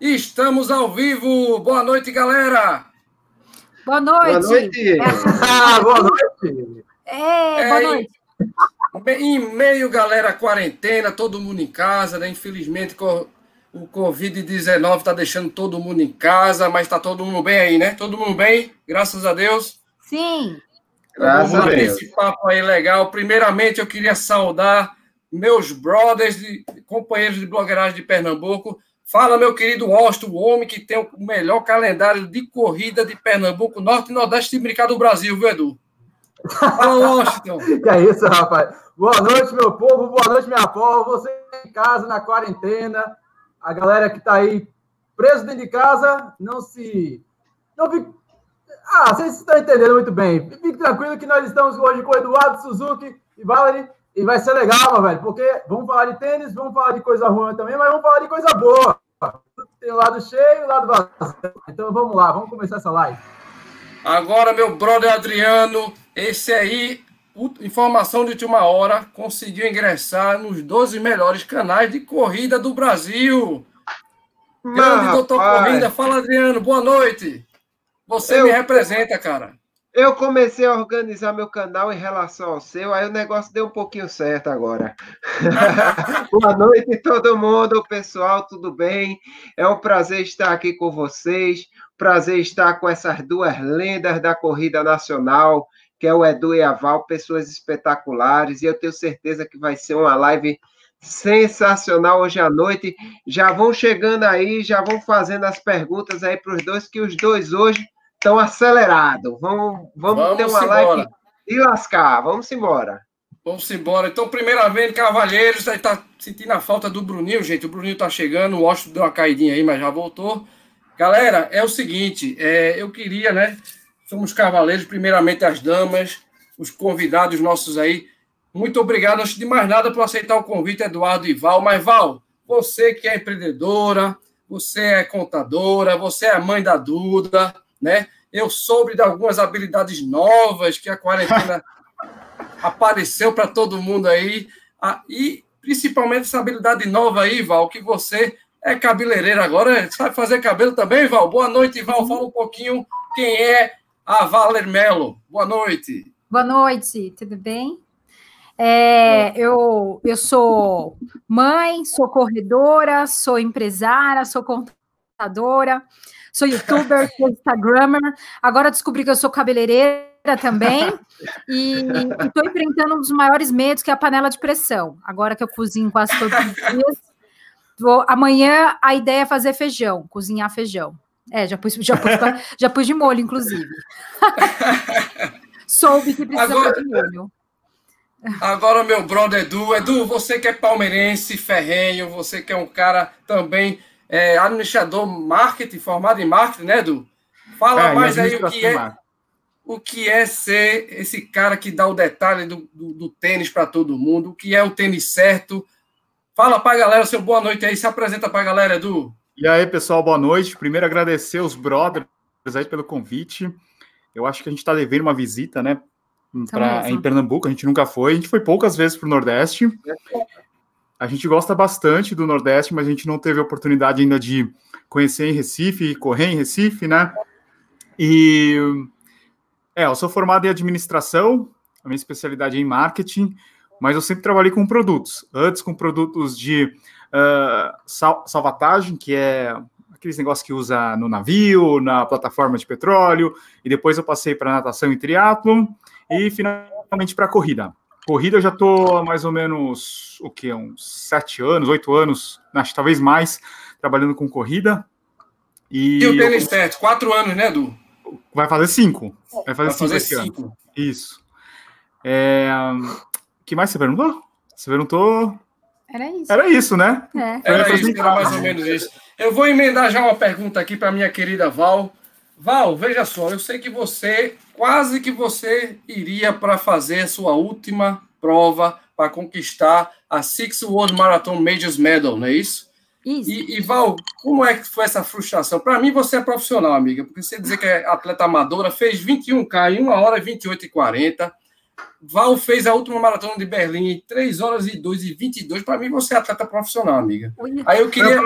Estamos ao vivo. Boa noite, galera. Boa noite. Boa noite. É ah, boa noite. É, boa noite. Em meio, galera, quarentena, todo mundo em casa, né? Infelizmente, o Covid-19 está deixando todo mundo em casa, mas está todo mundo bem aí, né? Todo mundo bem, graças a Deus. Sim. Graças Vamos a Deus. esse papo aí legal. Primeiramente, eu queria saudar meus brothers, de, companheiros de blogueiragem de Pernambuco. Fala, meu querido Austin, o homem que tem o melhor calendário de corrida de Pernambuco, Norte e Nordeste de brincar do Brasil, viu, Edu? Fala, Washington. que é isso, rapaz. Boa noite, meu povo. Boa noite, minha povo. Você em casa, na quarentena. A galera que está aí preso dentro de casa, não se. Não fique... Ah, vocês estão entendendo muito bem. Fique tranquilo que nós estamos hoje com o Eduardo Suzuki e Valerie. E vai ser legal, meu velho, porque vamos falar de tênis, vamos falar de coisa ruim também, mas vamos falar de coisa boa. Tem o lado cheio e o lado vazio. Então vamos lá, vamos começar essa live. Agora, meu brother Adriano, esse aí, informação de última hora, conseguiu ingressar nos 12 melhores canais de corrida do Brasil. Grande doutor Corrida, fala Adriano, boa noite. Você eu, me representa, cara. Eu comecei a organizar meu canal em relação ao seu, aí o negócio deu um pouquinho certo agora. boa noite, todo mundo, pessoal, tudo bem? É um prazer estar aqui com vocês. Prazer estar com essas duas lendas da corrida nacional, que é o Edu e a Val, pessoas espetaculares, e eu tenho certeza que vai ser uma live sensacional hoje à noite. Já vão chegando aí, já vão fazendo as perguntas aí para os dois, que os dois hoje estão acelerados. Vamos, vamos, vamos ter uma embora. live e lascar. Vamos embora. Vamos embora. Então, primeiramente, Cavalheiros, está sentindo a falta do Bruninho, gente. O Bruninho está chegando, o Washington deu uma caidinha aí, mas já voltou. Galera, é o seguinte, é, eu queria, né? Somos cavaleiros, primeiramente as damas, os convidados nossos aí. Muito obrigado, antes de mais nada, por aceitar o convite, Eduardo e Val. Mas, Val, você que é empreendedora, você é contadora, você é mãe da Duda, né? Eu soube de algumas habilidades novas que a quarentena apareceu para todo mundo aí. Ah, e principalmente essa habilidade nova aí, Val, que você é cabeleireira agora, sabe fazer cabelo também, Val? Boa noite, Val. Fala um pouquinho quem é a Valer Melo. Boa noite. Boa noite, tudo bem? É, eu, eu sou mãe, sou corredora, sou empresária, sou contadora, sou youtuber, sou instagrammer. Agora descobri que eu sou cabeleireira também e estou enfrentando um dos maiores medos, que é a panela de pressão. Agora que eu cozinho quase todos os dias. Vou, amanhã a ideia é fazer feijão, cozinhar feijão. É, já pus, já pus, já pus de molho, inclusive. Soube que precisa agora, de molho. Agora, meu brother Edu. Edu, você que é palmeirense, ferrenho, você que é um cara também é, administrador marketing, formado em marketing, né, Edu? Fala é, mais aí o que é o que é ser esse cara que dá o detalhe do, do, do tênis para todo mundo, o que é o tênis certo. Fala para a galera, seu boa noite aí, se apresenta para a galera, Edu. E aí, pessoal, boa noite. Primeiro, agradecer os brothers aí pelo convite. Eu acho que a gente está devendo uma visita, né? Pra, em Pernambuco, a gente nunca foi. A gente foi poucas vezes para o Nordeste. A gente gosta bastante do Nordeste, mas a gente não teve oportunidade ainda de conhecer em Recife, correr em Recife, né? E é, eu sou formado em administração, a minha especialidade é em marketing, mas eu sempre trabalhei com produtos. Antes com produtos de uh, sal salvatagem, que é aqueles negócios que usa no navio, na plataforma de petróleo, e depois eu passei para natação e triatlon, e finalmente para corrida. Corrida eu já estou mais ou menos, o que, uns sete anos, oito anos, acho talvez mais, trabalhando com corrida. E, e o tênis eu... quatro anos, né, Edu? Vai fazer cinco. Vai fazer, Vai cinco, fazer cinco. Ano. Isso. É... que mais você perguntou? Você perguntou era isso. Era isso, né? É. Era, isso, era mais ou menos isso. Eu vou emendar já uma pergunta aqui para minha querida Val. Val, veja só, eu sei que você, quase que você iria para fazer sua última prova para conquistar a Six World Marathon Majors Medal, não é isso? Isso. E, e Val, como é que foi essa frustração? Para mim, você é profissional, amiga, porque você dizer que é atleta amadora, fez 21K em 1 hora e 28 e 40, Val fez a última maratona de Berlim em 3 horas e 2 e 22. Para mim, você é atleta profissional, amiga. Aí eu queria.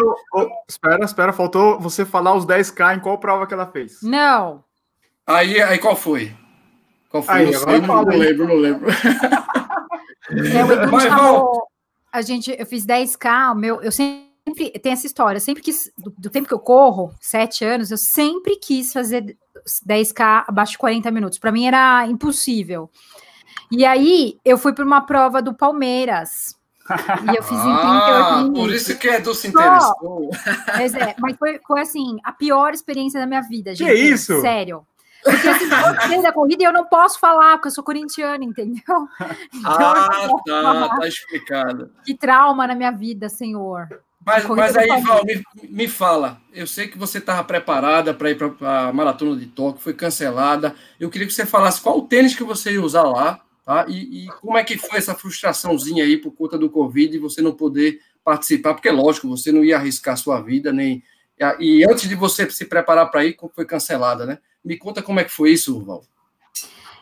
espera, espera, faltou você falar os 10K em qual prova que ela fez. Não. Aí, aí qual foi? Qual foi? Aí, não, sei, não, não lembro, não lembro. É, o Edu Mas, chamou, a gente, eu fiz 10K, meu, eu sempre tem essa história, sempre quis, do, do, tempo que eu corro, sete anos, eu sempre quis fazer 10K abaixo de 40 minutos. Para mim era impossível. E aí eu fui para uma prova do Palmeiras. E eu fiz em 38 ah, minutos. Por isso que é do se interessou. Mas, é, mas foi, foi assim, a pior experiência da minha vida, gente. Que isso? Sério. Porque assim, eu da corrida e eu não posso falar, porque eu sou corintiana, entendeu? Então, ah, tá, tá explicado. Que trauma na minha vida, senhor. Mas, mas aí, Val, me, me fala. Eu sei que você estava preparada para ir para a maratona de Tóquio, foi cancelada. Eu queria que você falasse qual o tênis que você ia usar lá, tá? E, e como é que foi essa frustraçãozinha aí por conta do Covid e você não poder participar? Porque, lógico, você não ia arriscar sua vida, nem. E antes de você se preparar para ir, foi cancelada, né? Me conta como é que foi isso, Val.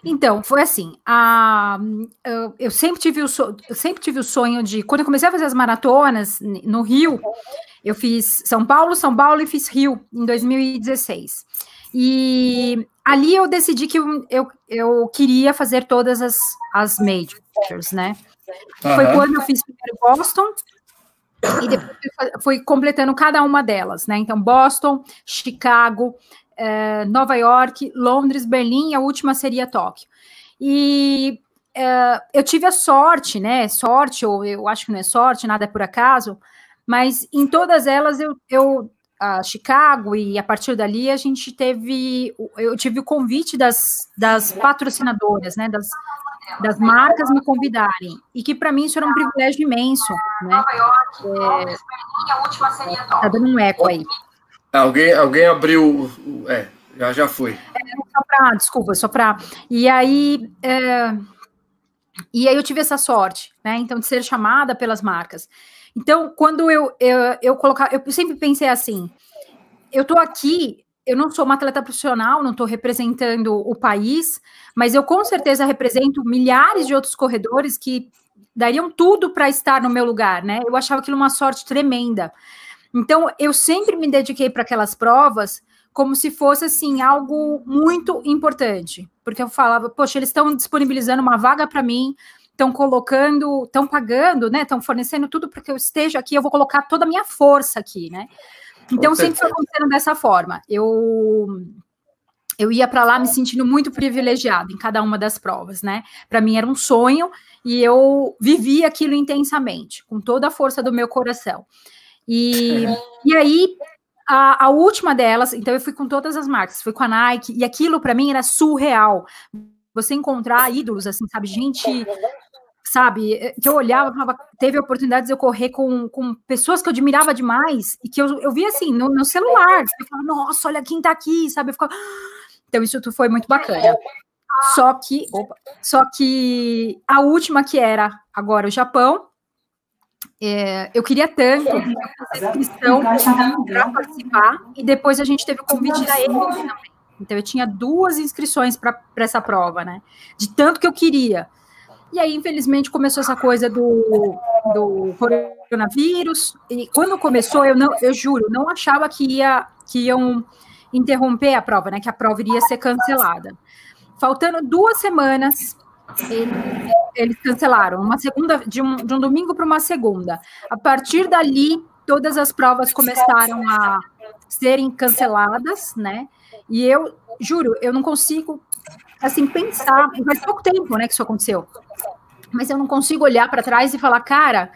Então, foi assim. A, eu, eu, sempre tive o sempre tive o sonho de. Quando eu comecei a fazer as maratonas no Rio, eu fiz São Paulo, São Paulo e fiz Rio em 2016. E ali eu decidi que eu, eu, eu queria fazer todas as, as majors, né? Uhum. Foi quando eu fiz primeiro Boston, e depois fui completando cada uma delas, né? Então, Boston, Chicago, é, Nova York, Londres, Berlim, e a última seria Tóquio. E é, eu tive a sorte, né? Sorte, ou eu acho que não é sorte, nada é por acaso, mas em todas elas eu, eu a Chicago e a partir dali a gente teve eu tive o convite das, das patrocinadoras, né, das, das marcas me convidarem e que para mim isso era um privilégio imenso, né? É, tá dando um eco aí. Alguém, alguém abriu. É, já, já foi. É, só para, desculpa, só para. E aí. É, e aí eu tive essa sorte, né? Então, de ser chamada pelas marcas. Então, quando eu, eu, eu colocar, eu sempre pensei assim: eu tô aqui, eu não sou uma atleta profissional, não estou representando o país, mas eu com certeza represento milhares de outros corredores que dariam tudo para estar no meu lugar, né? Eu achava aquilo uma sorte tremenda. Então, eu sempre me dediquei para aquelas provas como se fosse assim algo muito importante, porque eu falava, poxa, eles estão disponibilizando uma vaga para mim, estão colocando, estão pagando, né? Estão fornecendo tudo para que eu esteja aqui, eu vou colocar toda a minha força aqui, né? Então sempre foi acontecendo dessa forma. Eu eu ia para lá me sentindo muito privilegiado em cada uma das provas, né? Para mim era um sonho e eu vivia aquilo intensamente, com toda a força do meu coração. E, e aí, a, a, última delas, então eu fui com todas as marcas, fui com a Nike, e aquilo para mim era surreal. Você encontrar ídolos, assim, sabe? Gente, sabe? Que eu olhava, teve oportunidades de eu correr com, com pessoas que eu admirava demais, e que eu, eu via assim, no, no celular. Eu falava, nossa, olha quem tá aqui, sabe? Ficava... Então, isso tudo foi muito bacana. Só que, opa, só que a última que era agora o Japão, é, eu queria tanto fazer inscrição para participar, e depois a gente teve o convite da ele também. Então, eu tinha duas inscrições para essa prova, né? De tanto que eu queria. E aí, infelizmente, começou essa coisa do, do coronavírus. E quando começou, eu não, eu juro, não achava que, ia, que iam interromper a prova, né? Que a prova iria ser cancelada. Faltando duas semanas eles, cancelaram uma segunda de um, de um domingo para uma segunda. A partir dali, todas as provas começaram a serem canceladas, né? E eu juro, eu não consigo assim pensar, faz pouco tempo, né, que isso aconteceu. Mas eu não consigo olhar para trás e falar, cara,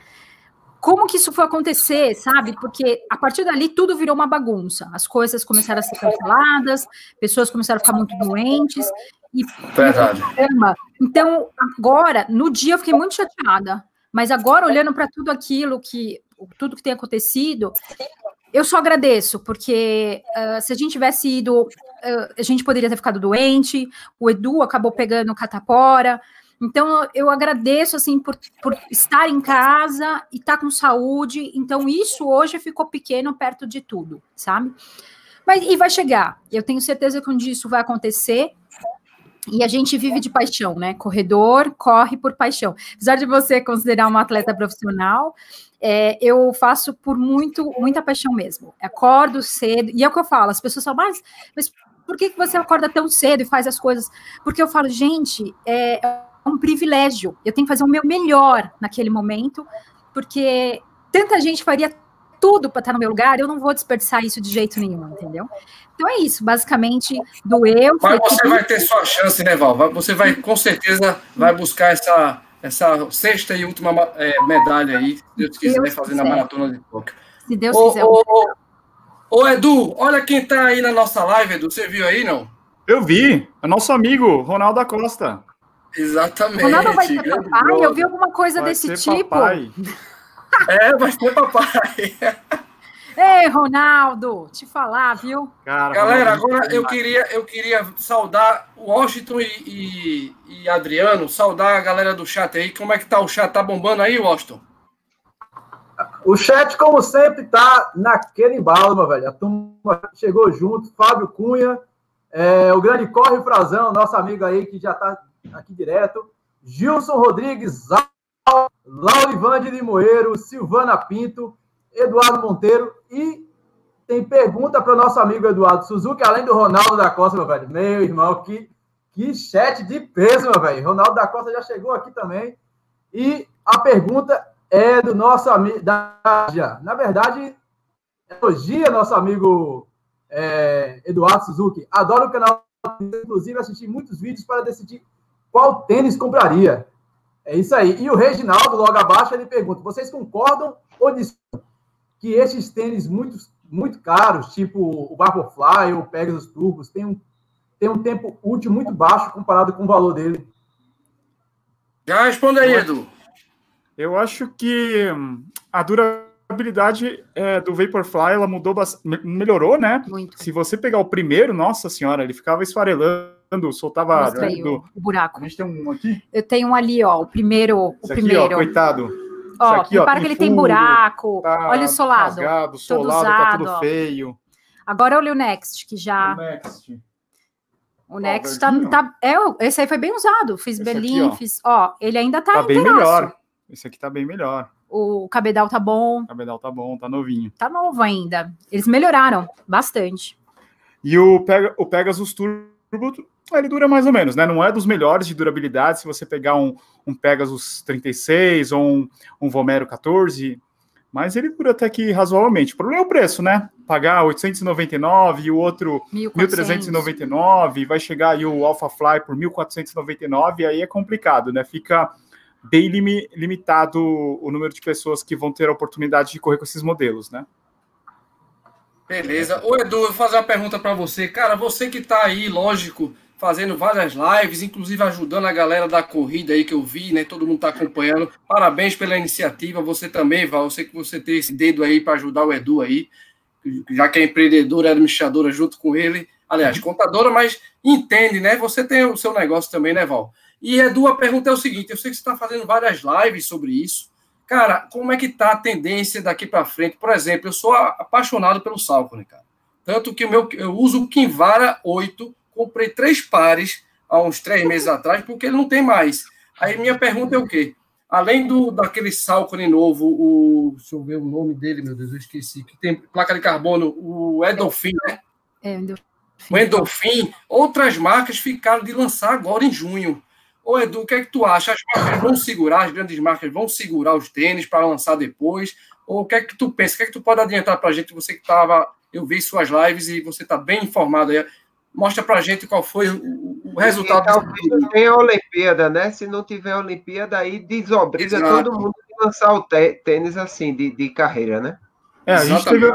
como que isso foi acontecer, sabe? Porque a partir dali tudo virou uma bagunça. As coisas começaram a ser canceladas, pessoas começaram a ficar muito doentes, e, Verdade. Então, agora, no dia eu fiquei muito chateada, mas agora, olhando para tudo aquilo que tudo que tem acontecido, eu só agradeço, porque uh, se a gente tivesse ido, uh, a gente poderia ter ficado doente, o Edu acabou pegando catapora. Então, eu agradeço, assim, por, por estar em casa e estar tá com saúde. Então, isso hoje ficou pequeno perto de tudo, sabe? Mas, e vai chegar. Eu tenho certeza que um dia isso vai acontecer. E a gente vive de paixão, né? Corredor corre por paixão. Apesar de você considerar uma atleta profissional, é, eu faço por muito, muita paixão mesmo. Acordo cedo, e é o que eu falo, as pessoas falam, mas, mas por que você acorda tão cedo e faz as coisas? Porque eu falo, gente, é um privilégio. Eu tenho que fazer o meu melhor naquele momento, porque tanta gente faria tudo para estar no meu lugar, eu não vou desperdiçar isso de jeito nenhum, entendeu? Então é isso, basicamente, doeu. Mas você vai ter sua chance, né, Val? Você vai, com certeza, vai buscar essa, essa sexta e última é, medalha aí, se Deus quiser, Deus fazer quiser. na maratona de Tóquio. Se Deus ô, quiser. Ô, ô, ô, Edu, olha quem tá aí na nossa live, Edu. Você viu aí, não? Eu vi. É nosso amigo, Ronaldo da Costa. Exatamente. Ronaldo vai ser papai? Eu vi alguma coisa vai desse tipo. Papai. É, vai ser papai. Ei, Ronaldo, te falar, viu? Cara, Galera, agora eu queria, eu queria saudar o Washington e, e, e, Adriano, saudar a galera do chat aí. Como é que tá o chat? Tá bombando aí, Washington? O chat, como sempre, tá naquele embalo, meu velho. A turma chegou junto, Fábio Cunha, é, o grande Corre Frazão, nosso amigo aí que já tá aqui direto, Gilson Rodrigues, Laurivande Limoeiro, Silvana Pinto, Eduardo Monteiro e tem pergunta para o nosso amigo Eduardo Suzuki, além do Ronaldo da Costa, meu velho. Meu irmão, que, que chat de peso, meu velho. Ronaldo da Costa já chegou aqui também. E a pergunta é do nosso amigo. Na verdade, elogia nosso amigo é, Eduardo Suzuki. Adoro o canal, inclusive assisti muitos vídeos para decidir qual tênis compraria. É isso aí. E o Reginaldo, logo abaixo, ele pergunta: vocês concordam ou discordam que esses tênis muito, muito caros, tipo o Vaporfly ou o Pegasus Turbos, tem um, tem um tempo útil muito baixo comparado com o valor dele? Já responde aí, Edu. Eu acho que hum, a durabilidade é, do Vaporfly ela mudou, melhorou, né? Muito. Se você pegar o primeiro, nossa senhora, ele ficava esfarelando soltava do... o buraco. A gente tem um aqui? Eu tenho um ali, ó, o primeiro. O Esse primeiro. Aqui, ó, coitado. Ó, aqui, ó, que ele tem buraco. Tá olha o solado. Rasgado, solado, todo usado, tá tudo ó. feio. Agora olha o Next, que já. O Next. O Next tá, tá, é, esse aí foi bem usado. Fiz esse belinho, aqui, ó. fiz. Ó, ele ainda tá, tá bem melhor. Esse aqui tá bem melhor. O cabedal tá bom. O cabedal tá bom, tá novinho. Tá novo ainda. Eles melhoraram bastante. E o, Pega, o Pegasus Turbo ele dura mais ou menos, né? Não é dos melhores de durabilidade. Se você pegar um, um Pegasus 36 ou um, um Vomero 14, mas ele dura até que razoavelmente. O problema é o preço, né? Pagar 899 e o outro 1399, vai chegar aí o Alpha Fly por 1499, aí é complicado, né? Fica bem limitado o número de pessoas que vão ter a oportunidade de correr com esses modelos, né? Beleza. Ô, Edu, eu vou fazer uma pergunta para você. Cara, você que está aí, lógico, fazendo várias lives, inclusive ajudando a galera da corrida aí que eu vi, né? Todo mundo está acompanhando. Parabéns pela iniciativa. Você também, Val. Eu sei que você tem esse dedo aí para ajudar o Edu aí, já que é empreendedora, administradora junto com ele. Aliás, contadora, mas entende, né? Você tem o seu negócio também, né, Val? E Edu, a pergunta é o seguinte: eu sei que você está fazendo várias lives sobre isso. Cara, como é que tá a tendência daqui para frente? Por exemplo, eu sou apaixonado pelo Salcone, cara. Tanto que o meu, eu uso o Kinvara 8, comprei três pares há uns três meses atrás, porque ele não tem mais. Aí minha pergunta é o quê? Além do daquele Salcone novo, o. Deixa eu ver o nome dele, meu Deus, eu esqueci. Que tem placa de carbono, o Endorphin, né? É, Endorphin. O outras marcas ficaram de lançar agora em junho. Ô, Edu, o que é que tu acha? As marcas vão segurar, as grandes marcas vão segurar os tênis para lançar depois? Ou o que é que tu pensa? O que é que tu pode adiantar para a gente? Você que estava, eu vi suas lives e você está bem informado aí. Mostra para a gente qual foi o, o resultado. Talvez tem a Olimpíada, né? Se não tiver a Olimpíada, aí desobriga Exato. todo mundo de lançar o tênis assim, de, de carreira, né? É, a gente, teve,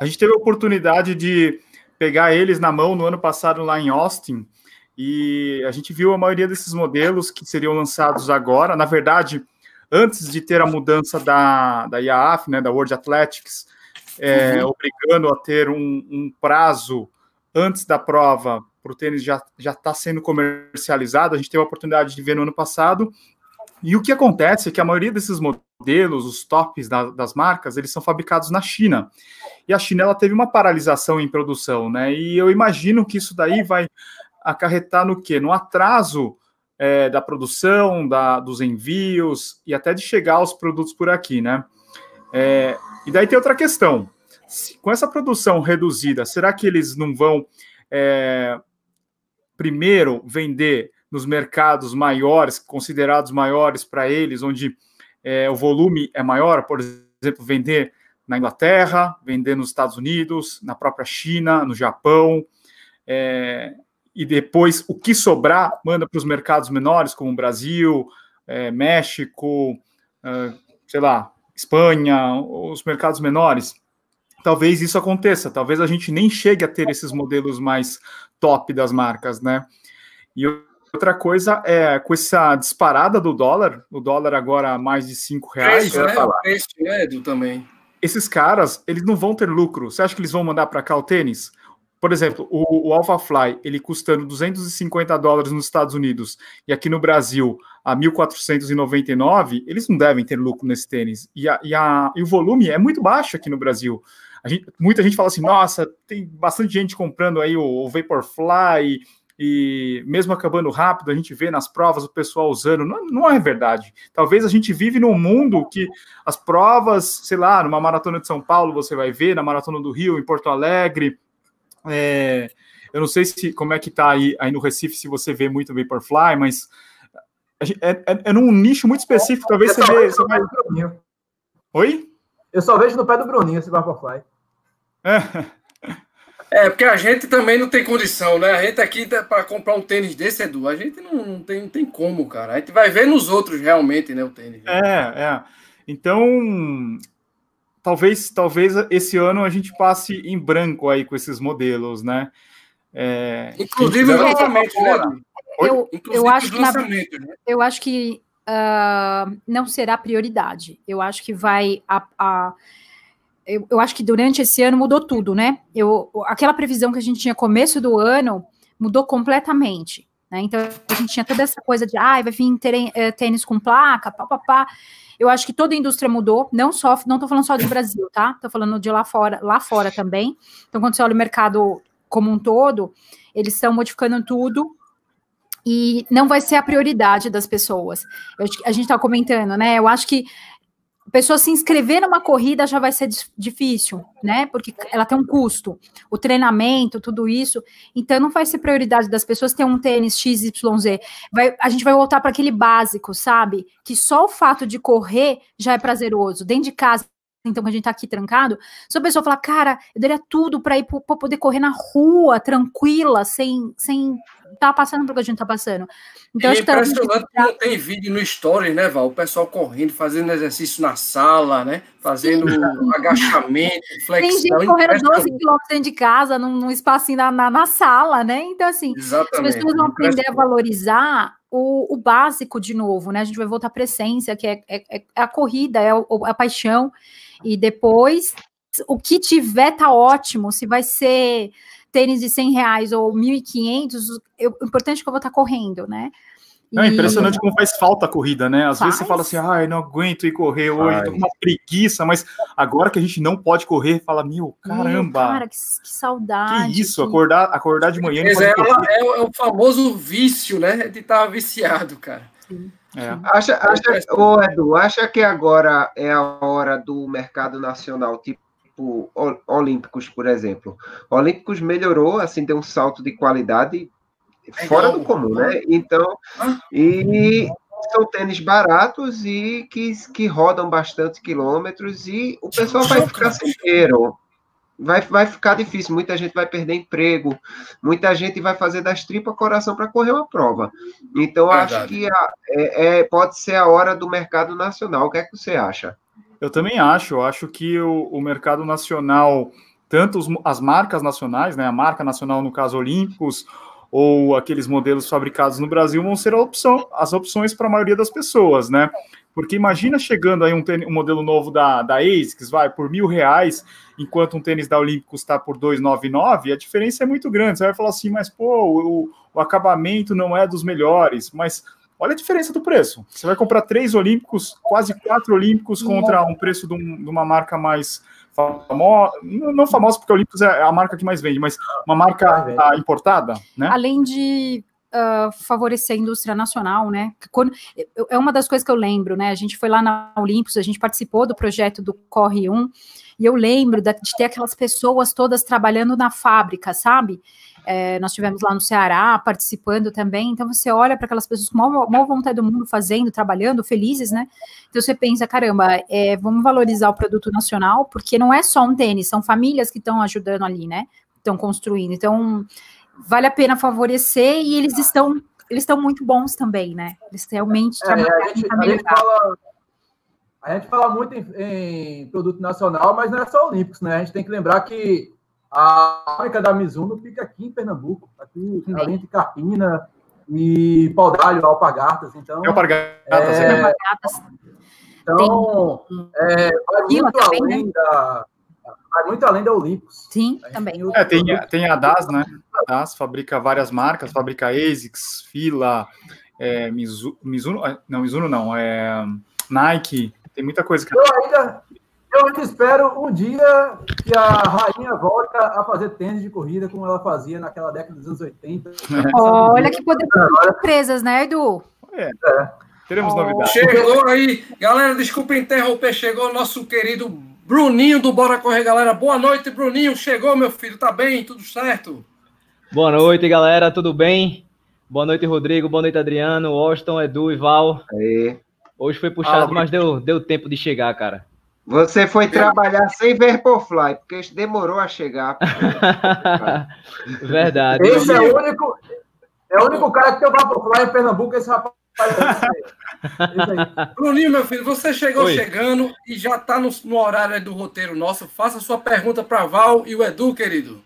a gente teve a oportunidade de pegar eles na mão no ano passado lá em Austin e a gente viu a maioria desses modelos que seriam lançados agora, na verdade, antes de ter a mudança da, da IAAF, né, da World Athletics, é, uhum. obrigando a ter um, um, prazo antes da prova para o tênis já está sendo comercializado. A gente teve a oportunidade de ver no ano passado. E o que acontece é que a maioria desses modelos, os tops da, das marcas, eles são fabricados na China. E a China ela teve uma paralisação em produção, né? E eu imagino que isso daí vai acarretar no quê? No atraso é, da produção, da, dos envios e até de chegar aos produtos por aqui, né? É, e daí tem outra questão. Com essa produção reduzida, será que eles não vão é, primeiro vender nos mercados maiores, considerados maiores para eles, onde é, o volume é maior, por exemplo, vender na Inglaterra, vender nos Estados Unidos, na própria China, no Japão, é, e depois o que sobrar manda para os mercados menores, como Brasil, é, México, uh, sei lá, Espanha, os mercados menores. Talvez isso aconteça, talvez a gente nem chegue a ter esses modelos mais top das marcas, né? E outra coisa é com essa disparada do dólar, o dólar agora mais de cinco reais. Preço, né? O preço, né, Edu, também. Esses caras, eles não vão ter lucro. Você acha que eles vão mandar para cá o tênis? Por exemplo, o, o AlphaFly, ele custando 250 dólares nos Estados Unidos e aqui no Brasil a 1.499, eles não devem ter lucro nesse tênis. E, a, e, a, e o volume é muito baixo aqui no Brasil. Gente, muita gente fala assim, nossa, tem bastante gente comprando aí o, o Vaporfly e mesmo acabando rápido, a gente vê nas provas o pessoal usando. Não, não, é verdade. Talvez a gente vive num mundo que as provas, sei lá, numa maratona de São Paulo você vai ver, na maratona do Rio, em Porto Alegre, é, eu não sei se como é que tá aí, aí no Recife, se você vê muito Vaporfly, mas é, é, é num nicho muito específico, talvez você vê. Você vai... Oi? Eu só vejo no pé do Bruninho esse Vaporfly. É. É, porque a gente também não tem condição, né? A gente aqui tá para comprar um tênis desse, Edu, a gente não, não, tem, não tem como, cara. A gente vai ver nos outros realmente, né, o tênis. É, é. Então, talvez, talvez esse ano a gente passe em branco aí com esses modelos, né? É, Inclusive os lançamentos, né? Eu, eu, acho que na, né? eu acho que uh, não será prioridade. Eu acho que vai a, a eu, eu, acho que durante esse ano mudou tudo, né? Eu, aquela previsão que a gente tinha começo do ano mudou completamente. Né? Então a gente tinha toda essa coisa de ah, vai vir eh, tênis com placa, papapá. Pá, pá. Eu acho que toda a indústria mudou, não só, não estou falando só do Brasil, tá? Estou falando de lá fora, lá fora também. Então, quando você olha o mercado como um todo, eles estão modificando tudo e não vai ser a prioridade das pessoas. Eu, a gente está comentando, né? Eu acho que a pessoa se inscrever numa corrida já vai ser difícil, né? Porque ela tem um custo, o treinamento, tudo isso. Então não vai ser prioridade das pessoas ter um tênis XYZ. Vai, a gente vai voltar para aquele básico, sabe? Que só o fato de correr já é prazeroso. Dentro de casa, então, que a gente tá aqui trancado, se a pessoa falar, cara, eu daria tudo para ir para poder correr na rua, tranquila, sem, sem tá passando pelo que a gente tá passando. Então, é impressionante que não tem vídeo no Story, né, Val? O pessoal correndo, fazendo exercício na sala, né? Fazendo Sim. agachamento, flexão. Tem gente correndo 12 quilômetros dentro de casa, num, num espacinho na, na, na, sala, né? Então, assim, Exatamente. as pessoas vão aprender a valorizar o, o, básico de novo, né? A gente vai voltar para a essência, que é, é, é, a corrida, é, a paixão. E depois, o que tiver tá ótimo. Se vai ser tênis de 100 reais ou 1.500, o importante é que eu vou estar tá correndo, né? Não, é impressionante como faz falta a corrida, né? Às faz. vezes você fala assim, ai, não aguento ir correr hoje, tô com uma preguiça, mas agora que a gente não pode correr, fala, meu, caramba. Meu, cara, que, que, saudade. Que isso, que... acordar, acordar de manhã. Mas é, é, é, o famoso vício, né? De estar tá viciado, cara. Sim. É. Acha, acha, ô Edu, acha que agora é a hora do mercado nacional, tipo Olímpicos, por exemplo? Olímpicos melhorou, assim, deu um salto de qualidade fora do comum, né? Então, e são tênis baratos e que, que rodam bastante quilômetros e o pessoal vai ficar sem dinheiro. Vai, vai ficar difícil, muita gente vai perder emprego, muita gente vai fazer das tripas coração para correr uma prova. Então, acho que a, é, é, pode ser a hora do mercado nacional. O que é que você acha? Eu também acho. Eu acho que o, o mercado nacional, tanto os, as marcas nacionais, né, a marca nacional, no caso Olímpicos, ou aqueles modelos fabricados no Brasil vão ser opção, as opções para a maioria das pessoas, né? Porque imagina chegando aí um, tênis, um modelo novo da, da ASICS, vai por mil reais, enquanto um tênis da Olímpicos está por 299, a diferença é muito grande. Você vai falar assim, mas pô, o, o acabamento não é dos melhores, mas olha a diferença do preço. Você vai comprar três Olímpicos, quase quatro Olímpicos, contra um preço de, um, de uma marca mais famosa, não famosa porque Olímpicos é a marca que mais vende, mas uma marca importada, né? Além de uh, favorecer a indústria nacional, né? Quando, é uma das coisas que eu lembro, né? A gente foi lá na Olympus, a gente participou do projeto do Corre 1, e eu lembro de ter aquelas pessoas todas trabalhando na fábrica, sabe? É, nós tivemos lá no Ceará participando também. Então você olha para aquelas pessoas com maior, maior, vontade do mundo fazendo, trabalhando, felizes, né? Então você pensa, caramba, é, vamos valorizar o produto nacional, porque não é só um tênis, são famílias que estão ajudando ali, né? Estão construindo. Então vale a pena favorecer e eles estão eles estão muito bons também, né? Eles realmente é, a, gente, a, gente fala, a gente fala muito em, em, produto nacional, mas não é só Olímpicos, né? A gente tem que lembrar que a fábrica da Mizuno fica aqui em Pernambuco, aqui Sim. ali entre Carpina e Paudalho, Alpagartas. Então, é Alpagartas, é, é. Então, é, vai muito além né? da vai muito além da Olímpicos. Sim, também. É, tem, tem a DAS, né? A DAS fabrica várias marcas, fabrica ASICS, Fila, é, Mizuno, Mizuno, não, Mizuno não, é Nike, tem muita coisa que... Eu ainda, eu ainda espero um dia que a rainha volte a fazer tênis de corrida como ela fazia naquela década dos anos 80. Olha que poder de empresas, né, Edu? É. é. Teremos oh. novidades. Chegou aí, galera, desculpa interromper, chegou o nosso querido Bruninho do Bora Correr, galera. Boa noite, Bruninho. Chegou, meu filho, tá bem? Tudo certo? Boa noite, galera, tudo bem? Boa noite, Rodrigo. Boa noite, Adriano, Austin, Edu e Val. Aí. Hoje foi puxado, ah, mas deu, deu tempo de chegar, cara. Você foi trabalhar sem Vaporfly, porque demorou a chegar. Verdade. Esse é o único, é o único cara que tem o Vaporfly em Pernambuco, esse rapaz. Bruninho, meu filho, você chegou Oi. chegando e já está no, no, horário do roteiro nosso. Faça sua pergunta para Val e o Edu, querido.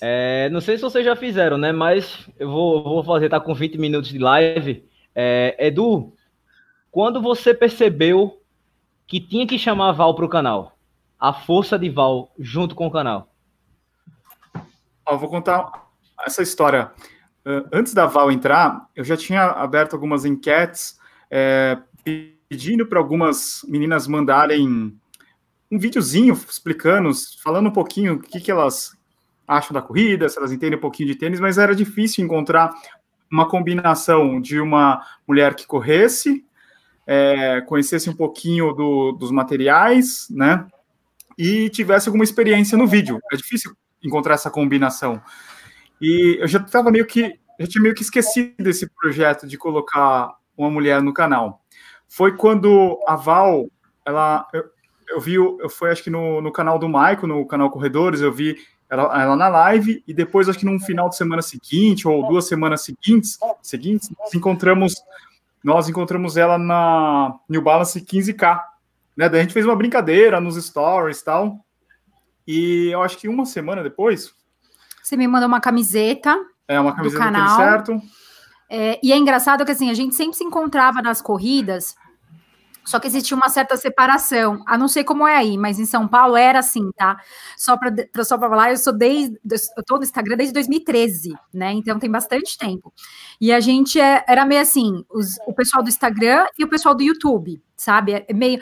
É, não sei se vocês já fizeram, né? Mas eu vou, vou fazer, tá com 20 minutos de live. É, Edu, quando você percebeu que tinha que chamar Val para o canal. A força de Val junto com o canal. Ó, vou contar essa história. Antes da Val entrar, eu já tinha aberto algumas enquetes é, pedindo para algumas meninas mandarem um videozinho explicando, falando um pouquinho o que, que elas acham da corrida, se elas entendem um pouquinho de tênis, mas era difícil encontrar uma combinação de uma mulher que corresse é, conhecesse um pouquinho do, dos materiais, né? E tivesse alguma experiência no vídeo. É difícil encontrar essa combinação. E eu já estava meio que, já tinha meio que esquecido desse projeto de colocar uma mulher no canal. Foi quando a Val, ela, eu, eu vi, eu fui acho que no, no canal do Maico, no canal Corredores, eu vi ela, ela na live e depois acho que num final de semana seguinte ou duas semanas seguintes, seguintes, nos encontramos nós encontramos ela na New Balance 15K. Né? Daí a gente fez uma brincadeira nos stories e tal. E eu acho que uma semana depois. Você me mandou uma camiseta. É, uma camiseta do canal. certo. É, e é engraçado que assim, a gente sempre se encontrava nas corridas só que existia uma certa separação. A não sei como é aí, mas em São Paulo era assim, tá? Só para só para falar, eu sou desde eu tô no Instagram desde 2013, né? Então tem bastante tempo. E a gente é, era meio assim, os, o pessoal do Instagram e o pessoal do YouTube, sabe? É meio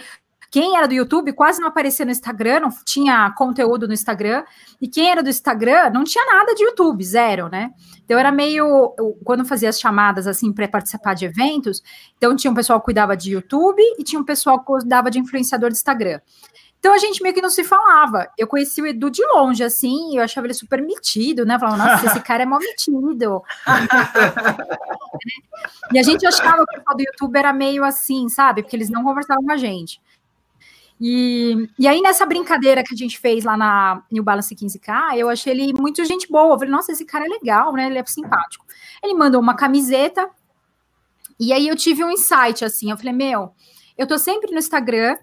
quem era do YouTube quase não aparecia no Instagram, não tinha conteúdo no Instagram, e quem era do Instagram não tinha nada de YouTube, zero, né? Então era meio. Quando fazia as chamadas assim para participar de eventos, então tinha um pessoal que cuidava de YouTube e tinha um pessoal que cuidava de influenciador de Instagram. Então a gente meio que não se falava. Eu conheci o Edu de longe, assim, eu achava ele super metido, né? Eu falava, nossa, esse cara é mal metido. e a gente achava que o pessoal do YouTube era meio assim, sabe? Porque eles não conversavam com a gente. E, e aí, nessa brincadeira que a gente fez lá na New Balance 15K, eu achei ele muito gente boa. Eu falei, nossa, esse cara é legal, né? Ele é simpático. Ele mandou uma camiseta, e aí eu tive um insight assim. Eu falei, meu, eu tô sempre no Instagram,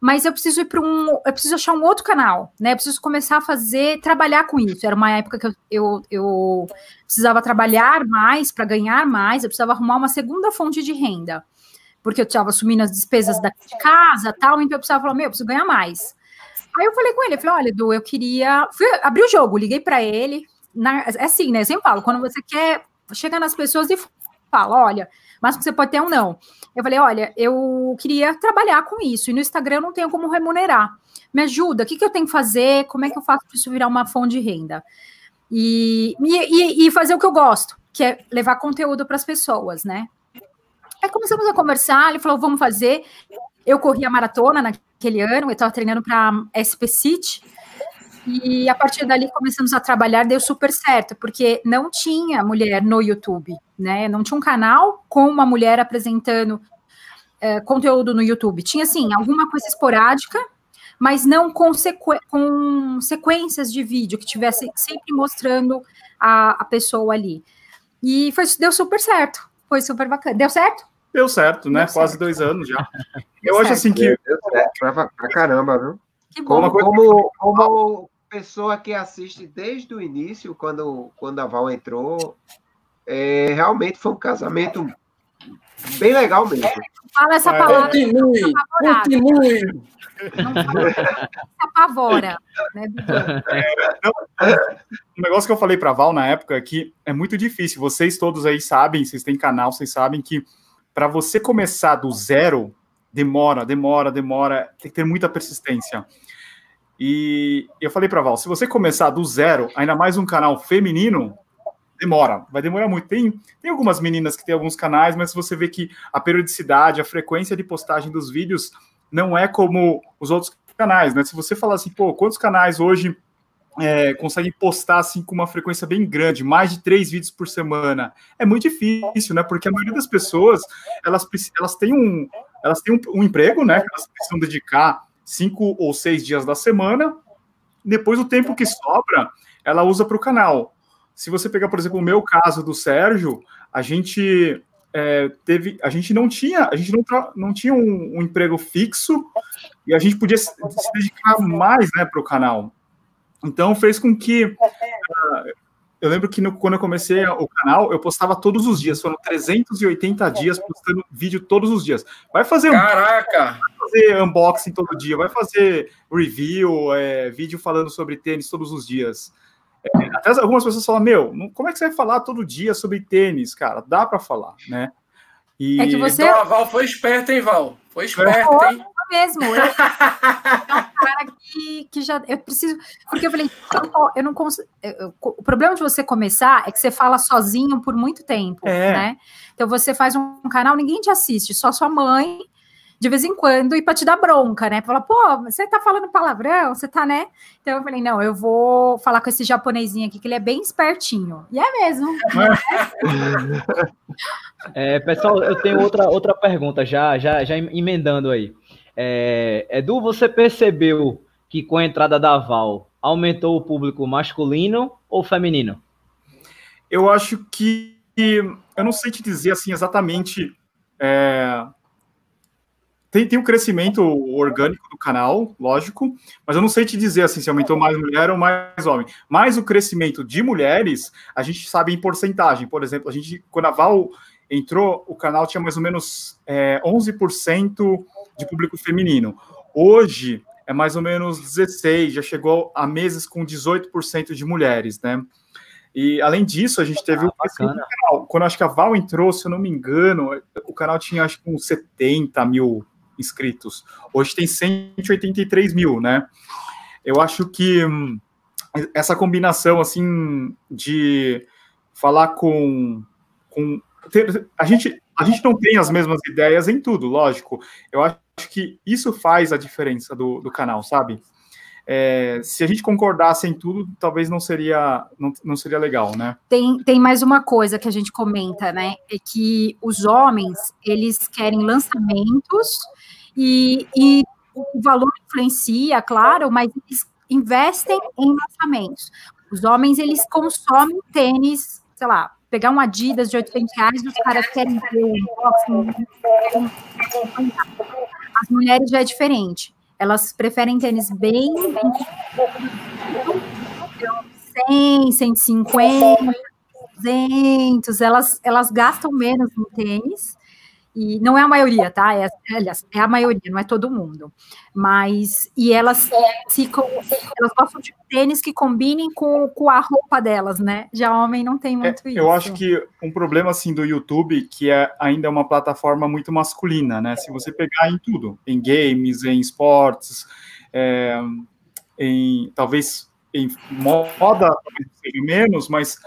mas eu preciso ir para um. Eu preciso achar um outro canal, né? Eu preciso começar a fazer, trabalhar com isso. Era uma época que eu, eu, eu precisava trabalhar mais para ganhar mais, eu precisava arrumar uma segunda fonte de renda porque eu estava assumindo as despesas da de casa tal, então eu precisava falar, meu, eu preciso ganhar mais. Aí eu falei com ele, eu falei, olha, Edu, eu queria. Fui, abri o jogo, liguei para ele. Na, é assim, né? Eu sempre falo, quando você quer chegar nas pessoas e fala, olha, mas você pode ter um não. Eu falei, olha, eu queria trabalhar com isso, e no Instagram eu não tenho como remunerar. Me ajuda, o que, que eu tenho que fazer? Como é que eu faço para isso virar uma fonte de renda? E, e, e fazer o que eu gosto, que é levar conteúdo para as pessoas, né? Aí começamos a conversar, ele falou, vamos fazer. Eu corri a maratona naquele ano, eu estava treinando para SP City, e a partir dali começamos a trabalhar, deu super certo, porque não tinha mulher no YouTube, né? Não tinha um canal com uma mulher apresentando é, conteúdo no YouTube. Tinha, sim, alguma coisa esporádica, mas não com, sequ com sequências de vídeo que tivesse sempre mostrando a, a pessoa ali. E foi, deu super certo. Foi super bacana. Deu certo? Deu certo, né? Deu Quase certo. dois anos já. Eu acho assim que. Deu certo pra, pra caramba, viu? Que bom. Como, como, como pessoa que assiste desde o início, quando, quando a Val entrou, é, realmente foi um casamento bem legal mesmo. Fala essa palavra. Continue, continue. Não apavora, né, é, um negócio que eu falei para Val na época é que é muito difícil. Vocês todos aí sabem, vocês têm canal, vocês sabem que para você começar do zero, demora, demora, demora, tem que ter muita persistência. E eu falei para Val, se você começar do zero, ainda mais um canal feminino, demora, vai demorar muito. Tem, tem algumas meninas que têm alguns canais, mas você vê que a periodicidade, a frequência de postagem dos vídeos não é como os outros canais, né? Se você falar assim, pô, quantos canais hoje é, conseguem postar assim com uma frequência bem grande, mais de três vídeos por semana, é muito difícil, né? Porque a maioria das pessoas elas, elas têm um elas têm um, um emprego, né? elas precisam dedicar cinco ou seis dias da semana. Depois, o tempo que sobra, ela usa para o canal. Se você pegar, por exemplo, o meu caso do Sérgio, a gente é, teve, a gente não tinha, a gente não, não tinha um, um, emprego fixo e a gente podia se, se dedicar mais, né, para o canal. Então fez com que uh, eu lembro que no, quando eu comecei o canal, eu postava todos os dias. Foram 380 dias postando vídeo todos os dias. Vai fazer um. Caraca! Vai fazer unboxing todo dia, vai fazer review, é, vídeo falando sobre tênis todos os dias. É, até algumas pessoas falam: Meu, como é que você vai falar todo dia sobre tênis, cara? Dá para falar, né? E... É que você. Então a Val foi esperta, hein, Val? Foi esperta, hein? Mesmo. Eu, é um cara que, que já. Eu preciso. Porque eu falei, eu não consigo. O problema de você começar é que você fala sozinho por muito tempo, é. né? Então você faz um canal, ninguém te assiste, só sua mãe, de vez em quando, e para te dar bronca, né? Fala, pô, você tá falando palavrão, você tá, né? Então eu falei, não, eu vou falar com esse japonesinho aqui, que ele é bem espertinho. E é mesmo. É, pessoal, eu tenho outra, outra pergunta, já, já, já emendando aí. É, Edu, você percebeu que com a entrada da Val aumentou o público masculino ou feminino? Eu acho que eu não sei te dizer assim exatamente. É, tem, tem um crescimento orgânico do canal, lógico, mas eu não sei te dizer assim se aumentou mais mulher ou mais homem. Mas o crescimento de mulheres, a gente sabe em porcentagem. Por exemplo, a gente, quando a Val entrou, o canal tinha mais ou menos é, 11% de público feminino. Hoje é mais ou menos 16, já chegou a meses com 18% de mulheres, né? E além disso, a gente teve ah, o canal. Quando acho que a Val entrou, se eu não me engano, o canal tinha acho que uns 70 mil inscritos. Hoje tem 183 mil, né? Eu acho que hum, essa combinação assim de falar com, com a gente a gente não tem as mesmas ideias em tudo, lógico. Eu acho que isso faz a diferença do, do canal, sabe? É, se a gente concordasse em tudo, talvez não seria não, não seria legal, né? Tem, tem mais uma coisa que a gente comenta, né? É que os homens eles querem lançamentos e, e o valor influencia, claro, mas eles investem em lançamentos. Os homens eles consomem tênis, sei lá, pegar um Adidas de 800 reais, os caras querem ter um boxing. As mulheres já é diferente. Elas preferem tênis bem 100, 150, 200. Elas, elas gastam menos no tênis E não é a maioria, tá? É, aliás, é a maioria, não é todo mundo. Mas, e elas se elas gostam de tênis que combinem com, com a roupa delas, né? Já homem não tem muito é, isso. Eu acho que um problema, assim, do YouTube, que é ainda uma plataforma muito masculina, né? Se você pegar em tudo, em games, em esportes, é, em, talvez em moda, seja menos, mas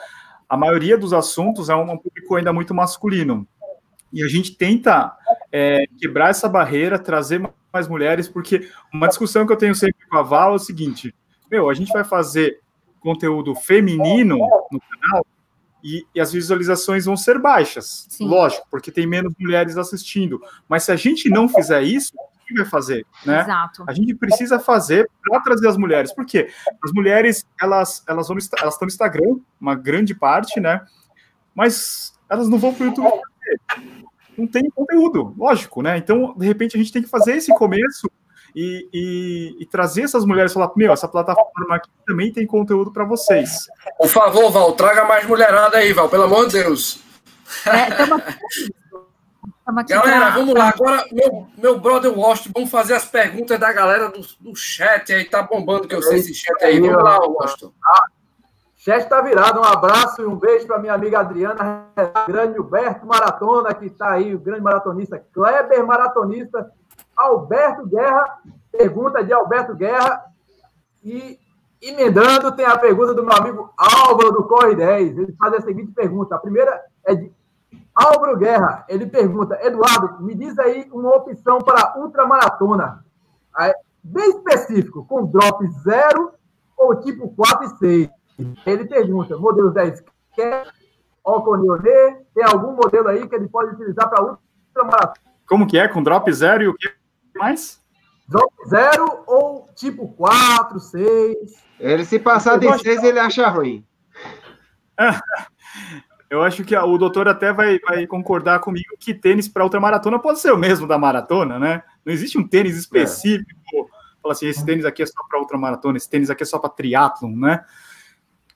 a maioria dos assuntos é um público ainda muito masculino. E a gente tenta é, quebrar essa barreira, trazer mais mulheres, porque uma discussão que eu tenho sempre com a Val é o seguinte: meu, a gente vai fazer conteúdo feminino no canal e, e as visualizações vão ser baixas. Sim. Lógico, porque tem menos mulheres assistindo. Mas se a gente não fizer isso, o que vai fazer? Né? Exato. A gente precisa fazer para trazer as mulheres. Por quê? As mulheres, elas, elas, vão, elas estão no Instagram, uma grande parte, né? Mas elas não vão para o YouTube não tem conteúdo, lógico, né? Então, de repente, a gente tem que fazer esse começo e, e, e trazer essas mulheres e falar: meu, essa plataforma aqui também tem conteúdo para vocês. Por favor, Val, traga mais mulherada aí, Val, pelo amor de Deus. É, tamo... Galera, vamos lá. Agora, meu, meu brother Washington, vamos fazer as perguntas da galera do, do chat aí. Tá bombando que eu sei esse chat aí. Vamos lá, Washington. Ah, Chat está virado. Um abraço e um beijo para minha amiga Adriana, grande Alberto Maratona, que está aí, o grande maratonista, Kleber Maratonista, Alberto Guerra, pergunta de Alberto Guerra. E emendando, tem a pergunta do meu amigo Álvaro do Corre 10. Ele faz a seguinte pergunta. A primeira é de Álvaro Guerra. Ele pergunta: Eduardo, me diz aí uma opção para ultramaratona. Bem específico, com drop zero ou tipo 4 e 6. Ele pergunta: modelo 10 quer Alconionê? Tem algum modelo aí que ele pode utilizar para ultramaratona? Como que é? Com drop zero e o que mais? Drop zero ou tipo 4, 6? Ele, se passar de 6, ele acha ruim. Eu acho que o doutor até vai, vai concordar comigo que tênis para ultramaratona pode ser o mesmo da maratona, né? Não existe um tênis específico. É. Fala assim, esse tênis aqui é só para ultramaratona, esse tênis aqui é só para triatlon, né?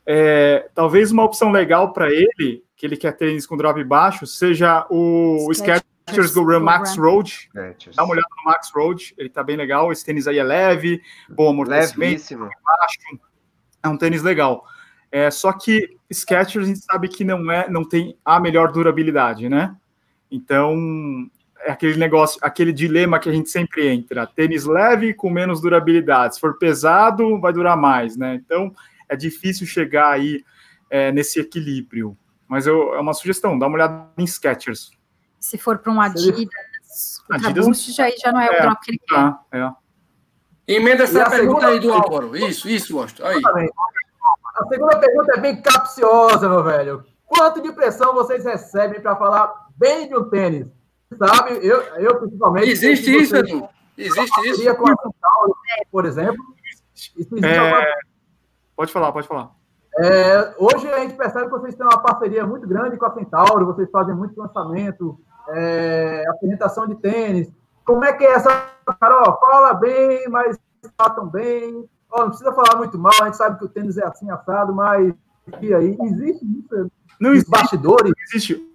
É, talvez uma opção legal para ele, que ele quer tênis com drop baixo, seja o Skechers Go Run Max Road. Dá uma olhada no Max Road, ele tá bem legal. Esse tênis aí é leve, bom amortecimento, baixo. É um tênis legal. É, só que Skechers a gente sabe que não é, não tem a melhor durabilidade, né? Então é aquele negócio, aquele dilema que a gente sempre entra: tênis leve com menos durabilidade. Se for pesado, vai durar mais, né? Então é difícil chegar aí é, nesse equilíbrio. Mas eu, é uma sugestão, dá uma olhada em Skechers. Se for para um Adidas, Adidas Boost, já, já não é, é, o drop que ele quer. É. Emenda essa pergunta segunda... aí do Álvaro. Isso, isso, gosto. Aí. A segunda pergunta é bem capciosa, meu velho. Quanto de pressão vocês recebem para falar bem de um tênis? Sabe, eu, eu principalmente. Existe isso, Edu? Existe isso? Com a Centauro, por exemplo. É... Pode falar, pode falar. É, hoje a gente percebe que vocês têm uma parceria muito grande com a Centauro, vocês fazem muito lançamento, é, apresentação de tênis. Como é que é essa. Carol, fala bem, mas tratam bem. Oh, não precisa falar muito mal, a gente sabe que o tênis é assim assado, mas e aí? Existe isso? Não existe. Bastidores? Existe.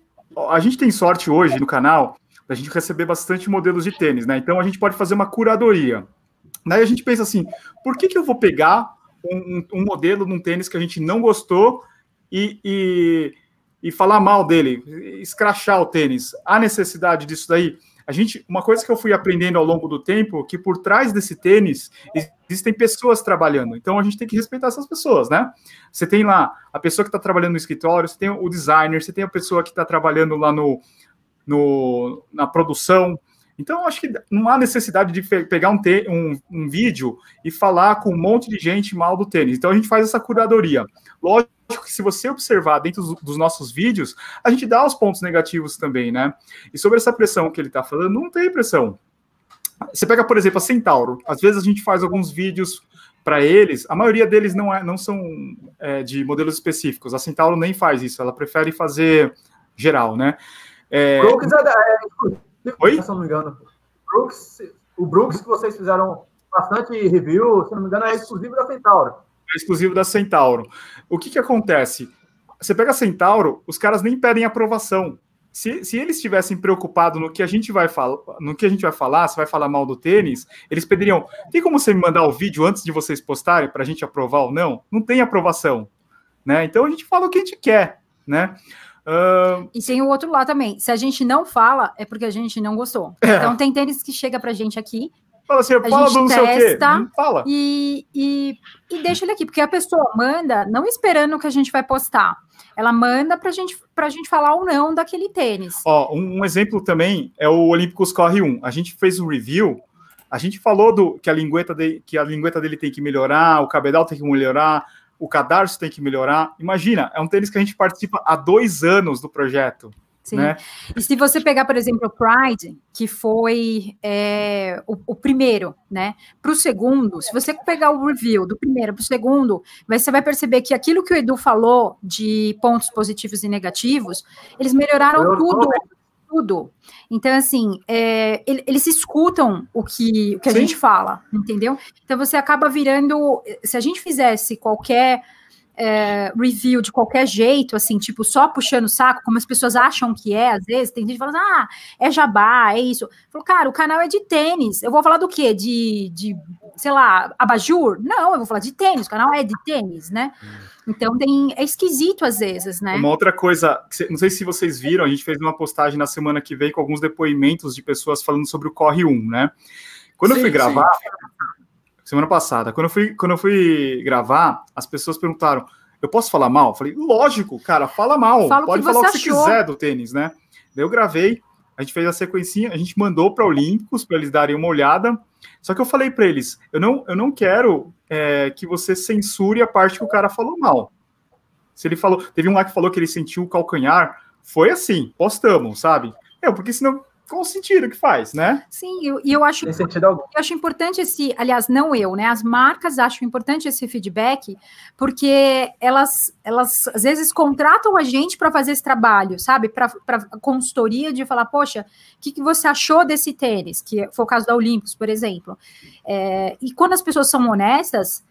A gente tem sorte hoje no canal da gente receber bastante modelos de tênis, né? Então a gente pode fazer uma curadoria. Daí a gente pensa assim: por que, que eu vou pegar um, um modelo de um tênis que a gente não gostou e, e, e falar mal dele, escrachar o tênis. Há necessidade disso daí? A gente, uma coisa que eu fui aprendendo ao longo do tempo, que por trás desse tênis existem pessoas trabalhando. Então a gente tem que respeitar essas pessoas, né? Você tem lá a pessoa que está trabalhando no escritório, você tem o designer, você tem a pessoa que está trabalhando lá no, no, na produção, então, acho que não há necessidade de pegar um, um, um, vídeo e falar com um monte de gente mal do tênis. Então, a gente faz essa curadoria. Lógico que se você observar dentro dos nossos vídeos, a gente dá os pontos negativos também, né? E sobre essa pressão que ele está falando, não tem pressão. Você pega, por exemplo, a Centauro. Às vezes a gente faz alguns vídeos para eles, a maioria deles não, é, não são é, de modelos específicos. A Centauro nem faz isso, ela prefere fazer geral, né? É... Brooks Oi? Se não me engano. Brooks, o Brooks que vocês fizeram bastante review, se não me engano, é exclusivo da Centauro. É exclusivo da Centauro. O que que acontece? Você pega a Centauro, os caras nem pedem aprovação. se, se eles estivessem preocupados no que a gente vai falar, no que a gente vai falar, se vai falar mal do tênis, eles pediriam: tem como você me mandar o vídeo antes de vocês postarem para a gente aprovar ou não? Não tem aprovação, né? Então a gente fala o que a gente quer, né? Uh... E tem o outro lado também. Se a gente não fala, é porque a gente não gostou. É. Então tem tênis que chega pra gente aqui. Fala assim, fala do não sei o quê. Fala. E, e, e deixa ele aqui, porque a pessoa manda não esperando que a gente vai postar. Ela manda para gente, a gente falar ou não daquele tênis. Ó, um, um exemplo também é o Olímpicos Corre 1. A gente fez um review, a gente falou do que a lingueta, de, que a lingueta dele tem que melhorar, o cabedal tem que melhorar, o cadarço tem que melhorar. Imagina, é um tênis que a gente participa há dois anos do projeto. Sim. Né? E se você pegar, por exemplo, o Pride, que foi é, o, o, primeiro, né? Para o segundo, se você pegar o review do primeiro para o segundo, você vai perceber que aquilo que o Edu falou de pontos positivos e negativos, eles melhoraram tudo. Tudo. Então, assim, é, eles escutam o que, o que a gente fala, entendeu? Então, você acaba virando. Se a gente fizesse qualquer é, review de qualquer jeito, assim, tipo, só puxando o saco, como as pessoas acham que é, às vezes, tem gente falando, ah, é jabá, é isso. Falou, cara, o canal é de tênis. Eu vou falar do quê? De, de sei lá, abajur? Não, eu vou falar de tênis, o canal é de tênis, né? Então tem, é esquisito às vezes, né? Uma outra coisa, não sei se vocês viram, a gente fez uma postagem na semana que veio com alguns depoimentos de pessoas falando sobre o Corre 1, né? Quando sim, eu fui gravar, sim semana passada. Quando eu fui, quando eu fui gravar, as pessoas perguntaram: eu posso falar mal? Eu falei, lógico, cara, fala mal. Fala Pode falar o que você quiser do tênis, né? Daí eu gravei, a gente fez a sequencinha, a gente mandou para Olímpicos para eles darem uma olhada. Só que eu falei para eles: eu não, eu não quero é, que você censure a parte que o cara falou mal. Se ele falou, teve um lá que falou que ele sentiu o calcanhar, foi assim, postamos, sabe? É, porque senão qual o sentido que faz, né? Sim, e eu, eu, acho eu acho importante esse, aliás, não eu, né? As marcas acham importante esse feedback, porque elas, elas às vezes contratam a gente para fazer esse trabalho, sabe? Para consultoria de falar, poxa, o que, que você achou desse tênis? Que foi o caso da Olímpicos, por exemplo. É, e quando as pessoas são honestas,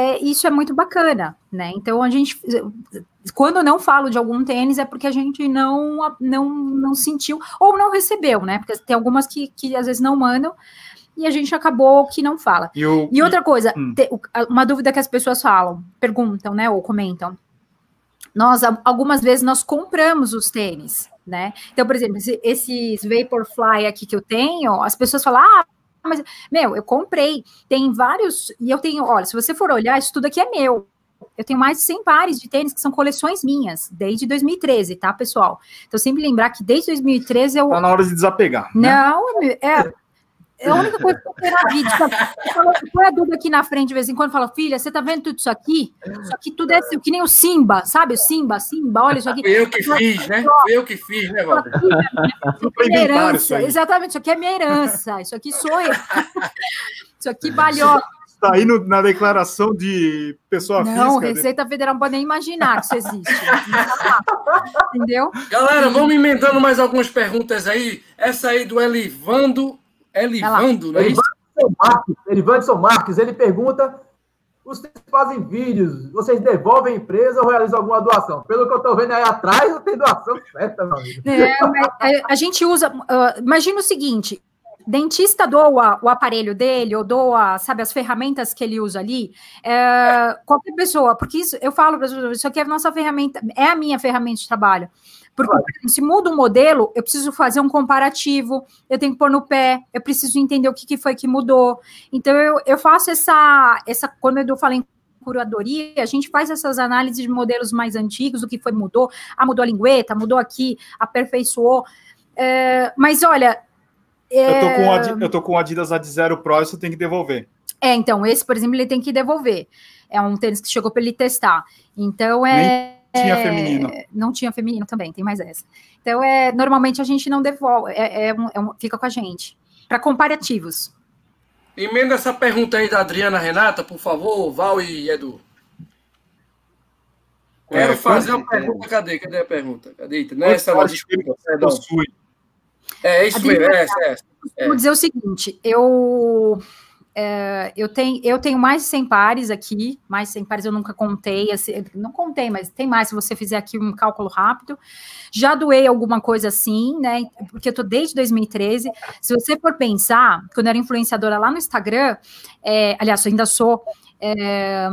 é, isso é muito bacana, né? Então a gente, quando não falo de algum tênis é porque a gente não não, não sentiu ou não recebeu, né? Porque tem algumas que, que às vezes não mandam e a gente acabou que não fala. E, o, e outra coisa, hum. te, uma dúvida que as pessoas falam, perguntam, né? Ou comentam. Nós algumas vezes nós compramos os tênis, né? Então, por exemplo, esses Vaporfly aqui que eu tenho, as pessoas falam, ah mas, meu, eu comprei. Tem vários. E eu tenho, olha, se você for olhar, isso tudo aqui é meu. Eu tenho mais de 100 pares de tênis que são coleções minhas, desde 2013, tá, pessoal? Então, sempre lembrar que desde 2013 eu. Tá na hora de desapegar. Né? Não, é. É a única coisa que eu tenho na vida. Põe a Duda aqui na frente de vez em quando fala, filha, você tá vendo tudo isso aqui? Isso aqui tudo é assim, que nem o Simba, sabe? O Simba, Simba, olha isso aqui. Foi eu que fiz, né? Foi eu que fiz, né, aqui é minha herança. Exatamente, isso aqui é minha herança. Isso aqui sou eu. Isso aqui valeu. Está aí no, na declaração de pessoa não, física. Não, Receita Federal não pode nem imaginar que isso existe. Entendeu? Galera, vamos emendando mais algumas perguntas aí. Essa aí do Elivando Elivando, não é isso? Marques, Marques, ele pergunta: vocês fazem vídeos, vocês devolvem a empresa ou realizam alguma doação? Pelo que eu estou vendo aí atrás, não tem doação certa, meu amigo. É, a, a, gente usa. Uh, imagina o seguinte: dentista doa o aparelho dele, ou doa, sabe, as ferramentas que ele usa ali, é, qualquer pessoa, porque isso, eu falo para as pessoas, isso aqui é a nossa ferramenta, é a minha ferramenta de trabalho. Porque, por exemplo, se muda um modelo, eu preciso fazer um comparativo, eu tenho que pôr no pé, eu preciso entender o que, que foi que mudou. Então, eu, eu faço essa, essa. Quando eu falo em curadoria, a gente faz essas análises de modelos mais antigos, o que foi mudou, ah, mudou a lingueta, mudou aqui, aperfeiçoou. É, mas olha. É... Eu, tô com a, eu tô com o Adidas Ad Zero Pro, isso tem que devolver. É, então, esse, por exemplo, ele tem que devolver. É um tênis que chegou para ele testar. Então, é. Nem tinha é, feminino. Não tinha feminino também, tem mais essa. Então, é, normalmente a gente não devolve, é, é, um, é um, fica com a gente. Para comparativos. Emenda essa pergunta aí da Adriana Renata, por favor, Val e Edu. Quero fazer uma pergunta. Cadê? Cadê a pergunta? Cadê? Nessa lá, desculpa, É isso mesmo, é, é, é. Vou dizer o seguinte: eu é, eu, tenho, eu tenho mais de 100 pares aqui, mais de 100 pares eu nunca contei, assim, não contei, mas tem mais se você fizer aqui um cálculo rápido. Já doei alguma coisa assim, né? Porque eu tô desde 2013. Se você for pensar, quando eu era influenciadora lá no Instagram, é, aliás, eu ainda sou. É,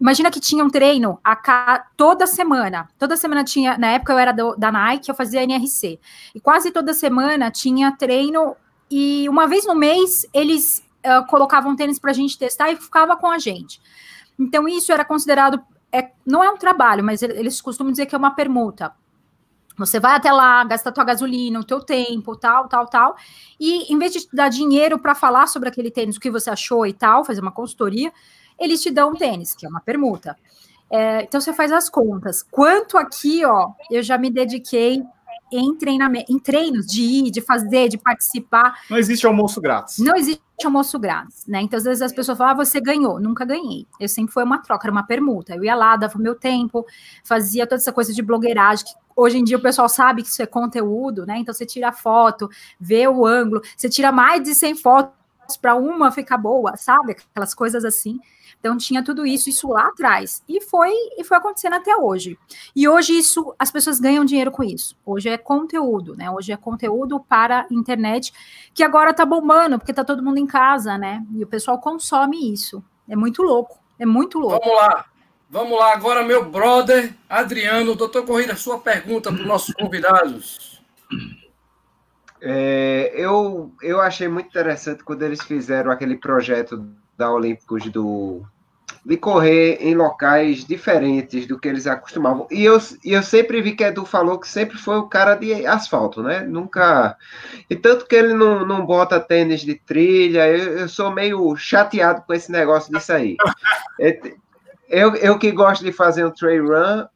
imagina que tinha um treino a toda semana. Toda semana tinha. Na época eu era do, da Nike, eu fazia NRC. E quase toda semana tinha treino. E uma vez no mês eles uh, colocavam tênis para a gente testar e ficava com a gente. Então, isso era considerado. É, não é um trabalho, mas eles costumam dizer que é uma permuta. Você vai até lá, gasta tua gasolina, o teu tempo, tal, tal, tal. E em vez de te dar dinheiro para falar sobre aquele tênis, o que você achou e tal, fazer uma consultoria, eles te dão um tênis, que é uma permuta. É, então você faz as contas. Quanto aqui, ó, eu já me dediquei em treinamento, em treinos de ir, de fazer, de participar. Não existe almoço grátis. Não existe almoço grátis, né? Então, às vezes as pessoas falam, ah, você ganhou. Nunca ganhei. Eu sempre foi uma troca, era uma permuta. Eu ia lá, dava o meu tempo, fazia toda essa coisa de blogueiragem, que hoje em dia o pessoal sabe que isso é conteúdo, né? Então, você tira foto, vê o ângulo, você tira mais de 100 fotos para uma ficar boa, sabe? Aquelas coisas assim. Então tinha tudo isso, isso lá atrás. E foi e foi acontecendo até hoje. E hoje isso as pessoas ganham dinheiro com isso. Hoje é conteúdo, né? Hoje é conteúdo para internet que agora tá bombando, porque tá todo mundo em casa, né? E o pessoal consome isso. É muito louco. É muito louco. Vamos lá. Vamos lá, agora, meu brother Adriano, doutor Corrida, sua pergunta para os nossos convidados. É, eu, eu achei muito interessante quando eles fizeram aquele projeto da Olímpicos do de correr em locais diferentes do que eles acostumavam. E eu, e eu sempre vi que Edu falou que sempre foi o cara de asfalto, né? Nunca. E tanto que ele não, não bota tênis de trilha, eu, eu sou meio chateado com esse negócio disso aí. É, eu, eu que gosto de fazer um trail run,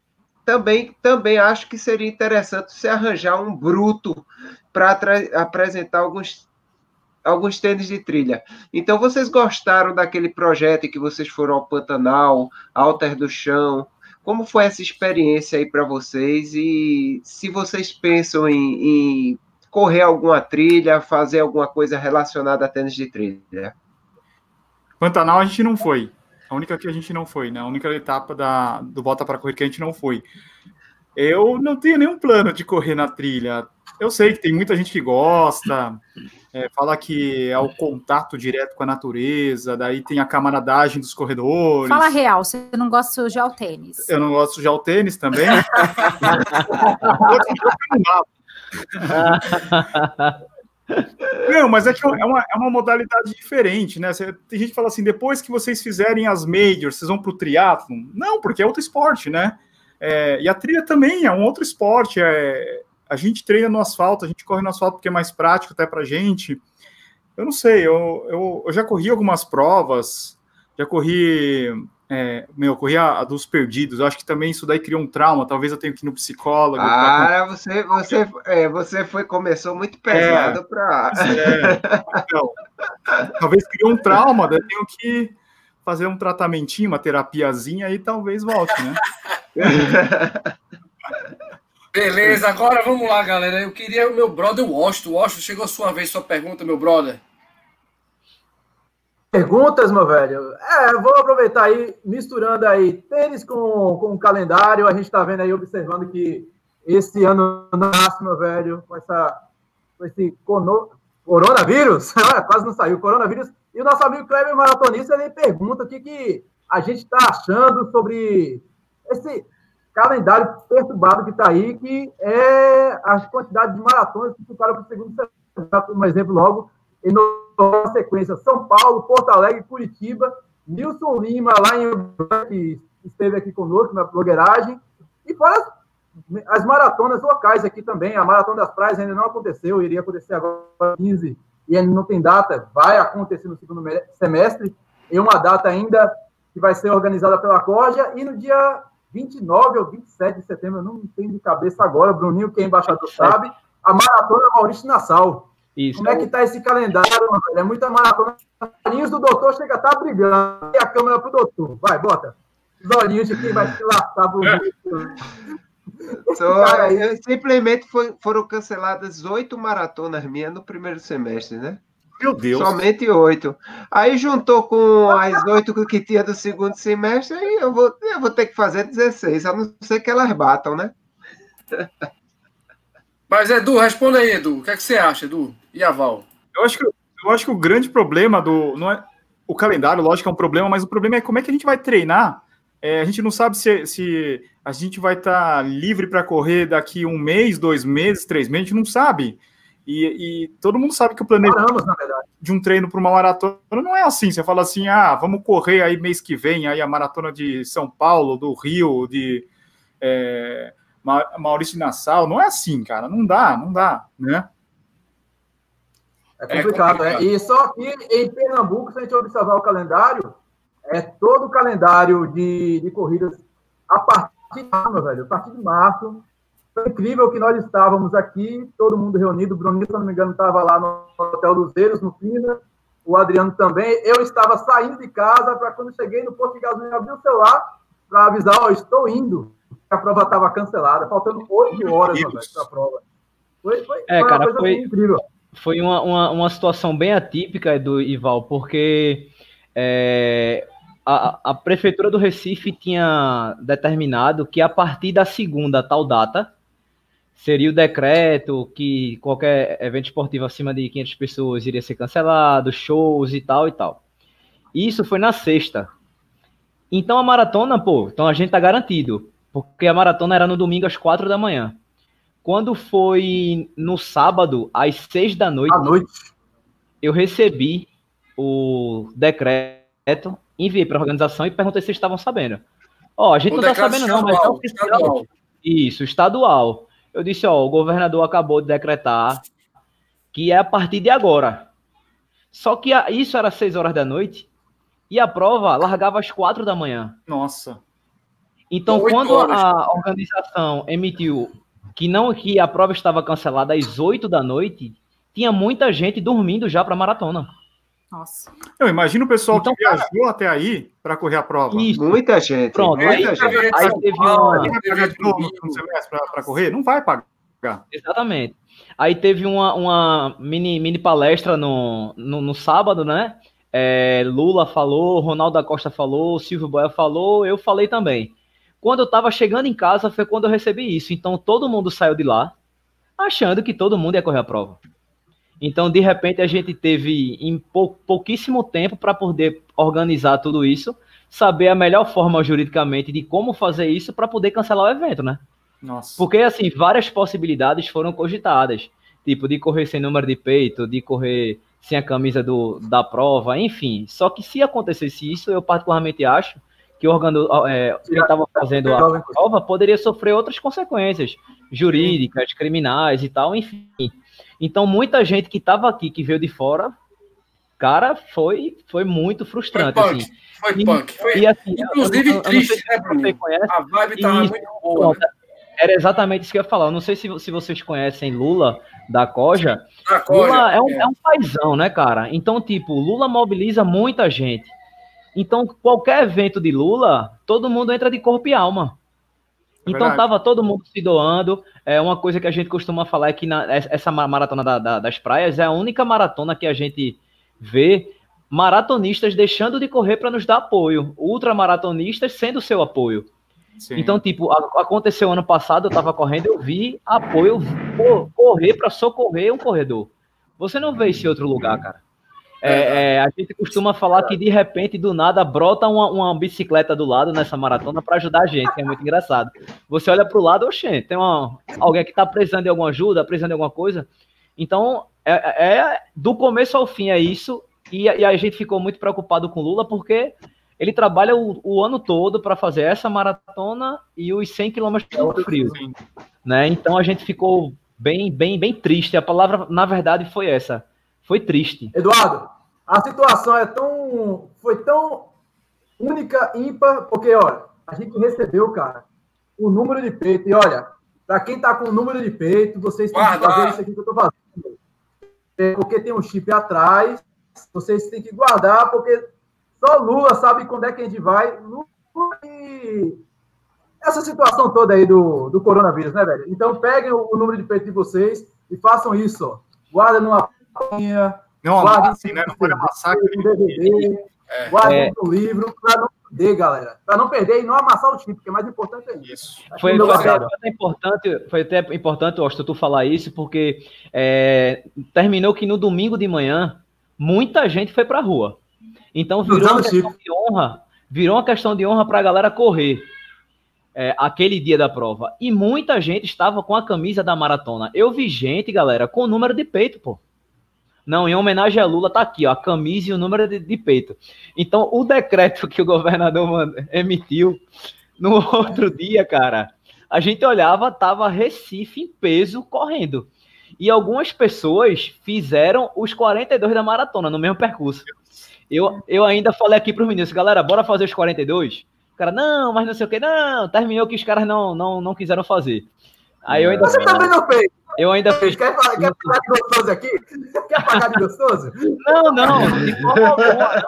também, também acho que seria interessante se arranjar um bruto para apresentar alguns alguns tênis de trilha. Então, vocês gostaram daquele projeto em que vocês foram ao Pantanal, Alter do Chão? Como foi essa experiência aí para vocês? E se vocês pensam em, em, correr alguma trilha, fazer alguma coisa relacionada a tênis de trilha? Pantanal a gente não foi. A única que a gente não foi, né? A única etapa da, do Bota para Correr que a gente não foi. Eu não tenho nenhum plano de correr na trilha. Eu sei que tem muita gente que gosta, é, fala que é o contato direto com a natureza, daí tem a camaradagem dos corredores. Fala real, você não gosta de sujar o tênis. Eu não gosto de sujar o tênis também. Não, mas é que é uma, é uma modalidade diferente, né? Tem gente que fala assim, depois que vocês fizerem as majors, vocês vão para o triatlon? Não, porque é outro esporte, né? É, e a trilha também é um outro esporte, é, a gente treina no asfalto, a gente corre no asfalto porque é mais prático até para gente. Eu não sei, eu, eu, eu, já corri algumas provas, já corri, é, meu, corri a, a, dos perdidos. Eu acho que também isso daí criou um trauma. Talvez eu tenha que ir no psicólogo. Ah, pra... você, você, é, você foi começou muito pesado é, para. É, então, talvez criou um trauma. Daí eu tenho que fazer um tratamentinho, uma terapiazinha e talvez volte, né? Beleza, agora vamos lá, galera. Eu queria o meu brother Washington. Washington, chegou a sua vez, sua pergunta, meu brother. Perguntas, meu velho? É, vou aproveitar aí, misturando aí tênis com, com o calendário. A gente está vendo aí, observando que esse ano nasce, meu velho, com, essa, com esse cono, coronavírus. Quase não saiu, coronavírus. E o nosso amigo Kleber Maratonista, ele pergunta o que, que a gente está achando sobre esse calendário perturbado que está aí, que é a quantidade de maratonas que ficaram para o segundo semestre, um exemplo logo, em sequência, São Paulo, Porto Alegre, Curitiba, Nilson Lima, lá em que esteve aqui conosco na blogueiragem, e fora as, as, maratonas locais aqui também, a Maratona das Praias ainda não aconteceu, iria acontecer agora 15, e ainda não tem data, vai acontecer no segundo semestre, em uma data ainda que vai ser organizada pela Corja, e no dia 29 ou 27 de setembro, eu não tenho de cabeça agora, Bruninho, que é embaixador, sabe, a Maratona Maurício Nassau. Isso. Como é que tá esse calendário, mano? É muita maratona. Os olhinhos do doutor chega a estar tá brigando. E a câmera pro doutor. Vai, bota. Os olhinhos de quem vai se lascar bonito. So, simplesmente foi, foram canceladas oito maratonas minhas no primeiro semestre, né? Meu Deus. Somente oito. Aí juntou com as oito que tinha do segundo semestre, aí eu vou, eu vou ter que fazer 16, a não ser que elas batam, né? Mas, Edu, responda aí, Edu. O que, é que você acha, Edu? E a Val? Eu acho que, eu acho que o grande problema do. Não é, o calendário, lógico, é um problema, mas o problema é como é que a gente vai treinar. É, a gente não sabe se, se a gente vai estar tá livre para correr daqui um mês, dois meses, três meses, a gente não sabe. E, e, todo mundo sabe que o planejamento de um treino para uma maratona não é assim. Você fala assim, ah, vamos correr aí mês que vem, aí a maratona de São Paulo, do Rio, de é, Maurício de Nassau. Não é assim, cara. Não dá, não dá, né? É complicado, é complicado. E só que em Pernambuco, se a gente observar o calendário, é todo o calendário de, de corridas a partir de março, velho, a partir de março, foi incrível que nós estávamos aqui, todo mundo reunido. O Bruninho, se não me engano, estava lá no Hotel Luzeiros, no Pina. O Adriano também. Eu estava saindo de casa para quando cheguei no posto de gasolina, abrir o celular para avisar: Ó, oh, estou indo. A prova estava cancelada, faltando oito horas para a prova. Foi, foi, é, foi cara, foi, incrível. Foi uma, uma, uma situação bem atípica do Ival, porque é, a, a prefeitura do Recife tinha determinado que a partir da segunda tal data seria o decreto que qualquer evento esportivo acima de 500 pessoas iria ser cancelado, shows e tal e tal. Isso foi na sexta. Então a maratona, pô, então a gente tá garantido, porque a maratona era no domingo às quatro da manhã. Quando foi no sábado às seis da noite, noite. eu recebi o decreto, enviei para a organização e perguntei se estavam sabendo. Ó, a gente o não tá sabendo não, mas é oficial. Estadual. Isso, estadual. Eu disse, ó, o governador acabou de decretar que é a partir de agora. Só que a, isso era seis horas da noite e a prova largava às quatro da manhã. Nossa. Então, quando horas. a organização emitiu que não que a prova estava cancelada às oito da noite, tinha muita gente dormindo já para maratona. Nossa. Eu imagino o pessoal então, que viajou cara, até aí para correr a prova. Isso. Muita gente. Pronto, muita aí, gente. aí teve uma. para correr? Não vai pagar. Exatamente. Aí teve uma, uma mini, mini palestra no, no, no sábado, né? É, Lula falou, Ronaldo da Costa falou, Silvio Boia falou, eu falei também. Quando eu estava chegando em casa foi quando eu recebi isso. Então todo mundo saiu de lá achando que todo mundo ia correr a prova. Então, de repente, a gente teve em pou, pouquíssimo tempo para poder organizar tudo isso, saber a melhor forma juridicamente de como fazer isso para poder cancelar o evento, né? Nossa. Porque, assim, várias possibilidades foram cogitadas. Tipo, de correr sem número de peito, de correr sem a camisa do, da prova, enfim. Só que se acontecesse isso, eu particularmente acho que o órgão, é, quem estava fazendo a prova poderia sofrer outras consequências jurídicas, criminais e tal, enfim. Então, muita gente que estava aqui, que veio de fora, cara, foi, foi muito frustrante. Foi punk, assim. foi e, punk. Foi, e, assim, inclusive, eu, triste, eu né, Bruno? Conhece, a vibe estava muito boa. Né? Era exatamente isso que eu ia falar. Eu não sei se, se vocês conhecem Lula da Coja. Da Coja Lula é um, é. é um paizão, né, cara? Então, tipo, Lula mobiliza muita gente. Então, qualquer evento de Lula, todo mundo entra de corpo e alma. É então tava todo mundo se doando. É uma coisa que a gente costuma falar é que na, essa maratona da, da, das praias é a única maratona que a gente vê maratonistas deixando de correr para nos dar apoio, ultramaratonistas sendo seu apoio. Sim. Então, tipo, a, aconteceu ano passado, eu tava correndo, eu vi apoio correr para socorrer um corredor. Você não vê esse outro lugar, cara. É, é, a gente costuma falar que de repente, do nada, brota uma, uma bicicleta do lado nessa maratona para ajudar a gente, que é muito engraçado. Você olha para o lado, oxê, tem uma, alguém que está precisando de alguma ajuda, precisando de alguma coisa. Então, é, é do começo ao fim é isso. E, e, a gente ficou muito preocupado com o Lula porque ele trabalha o, o ano todo para fazer essa maratona e os 100 quilômetros do frio. Né? Então a gente ficou bem, bem, bem triste. A palavra, na verdade, foi essa foi triste. Eduardo, a situação é tão. Foi tão única, ímpar, porque, olha, a gente recebeu, cara, o número de peito. E olha, para quem tá com o número de peito, vocês têm que fazer isso aqui que eu tô fazendo. É porque tem um chip atrás, vocês têm que guardar, porque só Lula sabe quando é que a gente vai. Lula e essa situação toda aí do, do coronavírus, né, velho? Então peguem o, o número de peito de vocês e façam isso, ó. Guarda numa Não amassem, né? Não pode amassar. DVD, é. guarde é. um livro para não perder, galera. Para não perder e não amassar o time, porque é mais importante é isso. Foi, foi, até, foi, até, importante, foi até importante, Austin, tu falar isso, porque é, terminou que no domingo de manhã muita gente foi para a rua. Então virou uma questão de honra, virou uma questão de honra para a galera correr. É, aquele dia da prova. E muita gente estava com a camisa da maratona. Eu vi gente, galera, com o número de peito, pô. Não, em homenagem a Lula, tá aqui, ó, a camisa e o número de, de peito. Então, o decreto que o governador emitiu no outro dia, cara, a gente olhava, tava Recife em peso correndo. E algumas pessoas fizeram os 42 da maratona no mesmo percurso. Eu, eu ainda falei aqui para os meninos, galera, bora fazer os 42? O cara, não, mas não sei o que, não, terminou que os caras não, não, não quiseram fazer. Aí eu ainda. Você também não fez. Eu ainda fiz. Quer, quer pagar de gostoso aqui? Quer pagar de gostoso? Não, não, de forma alguma, de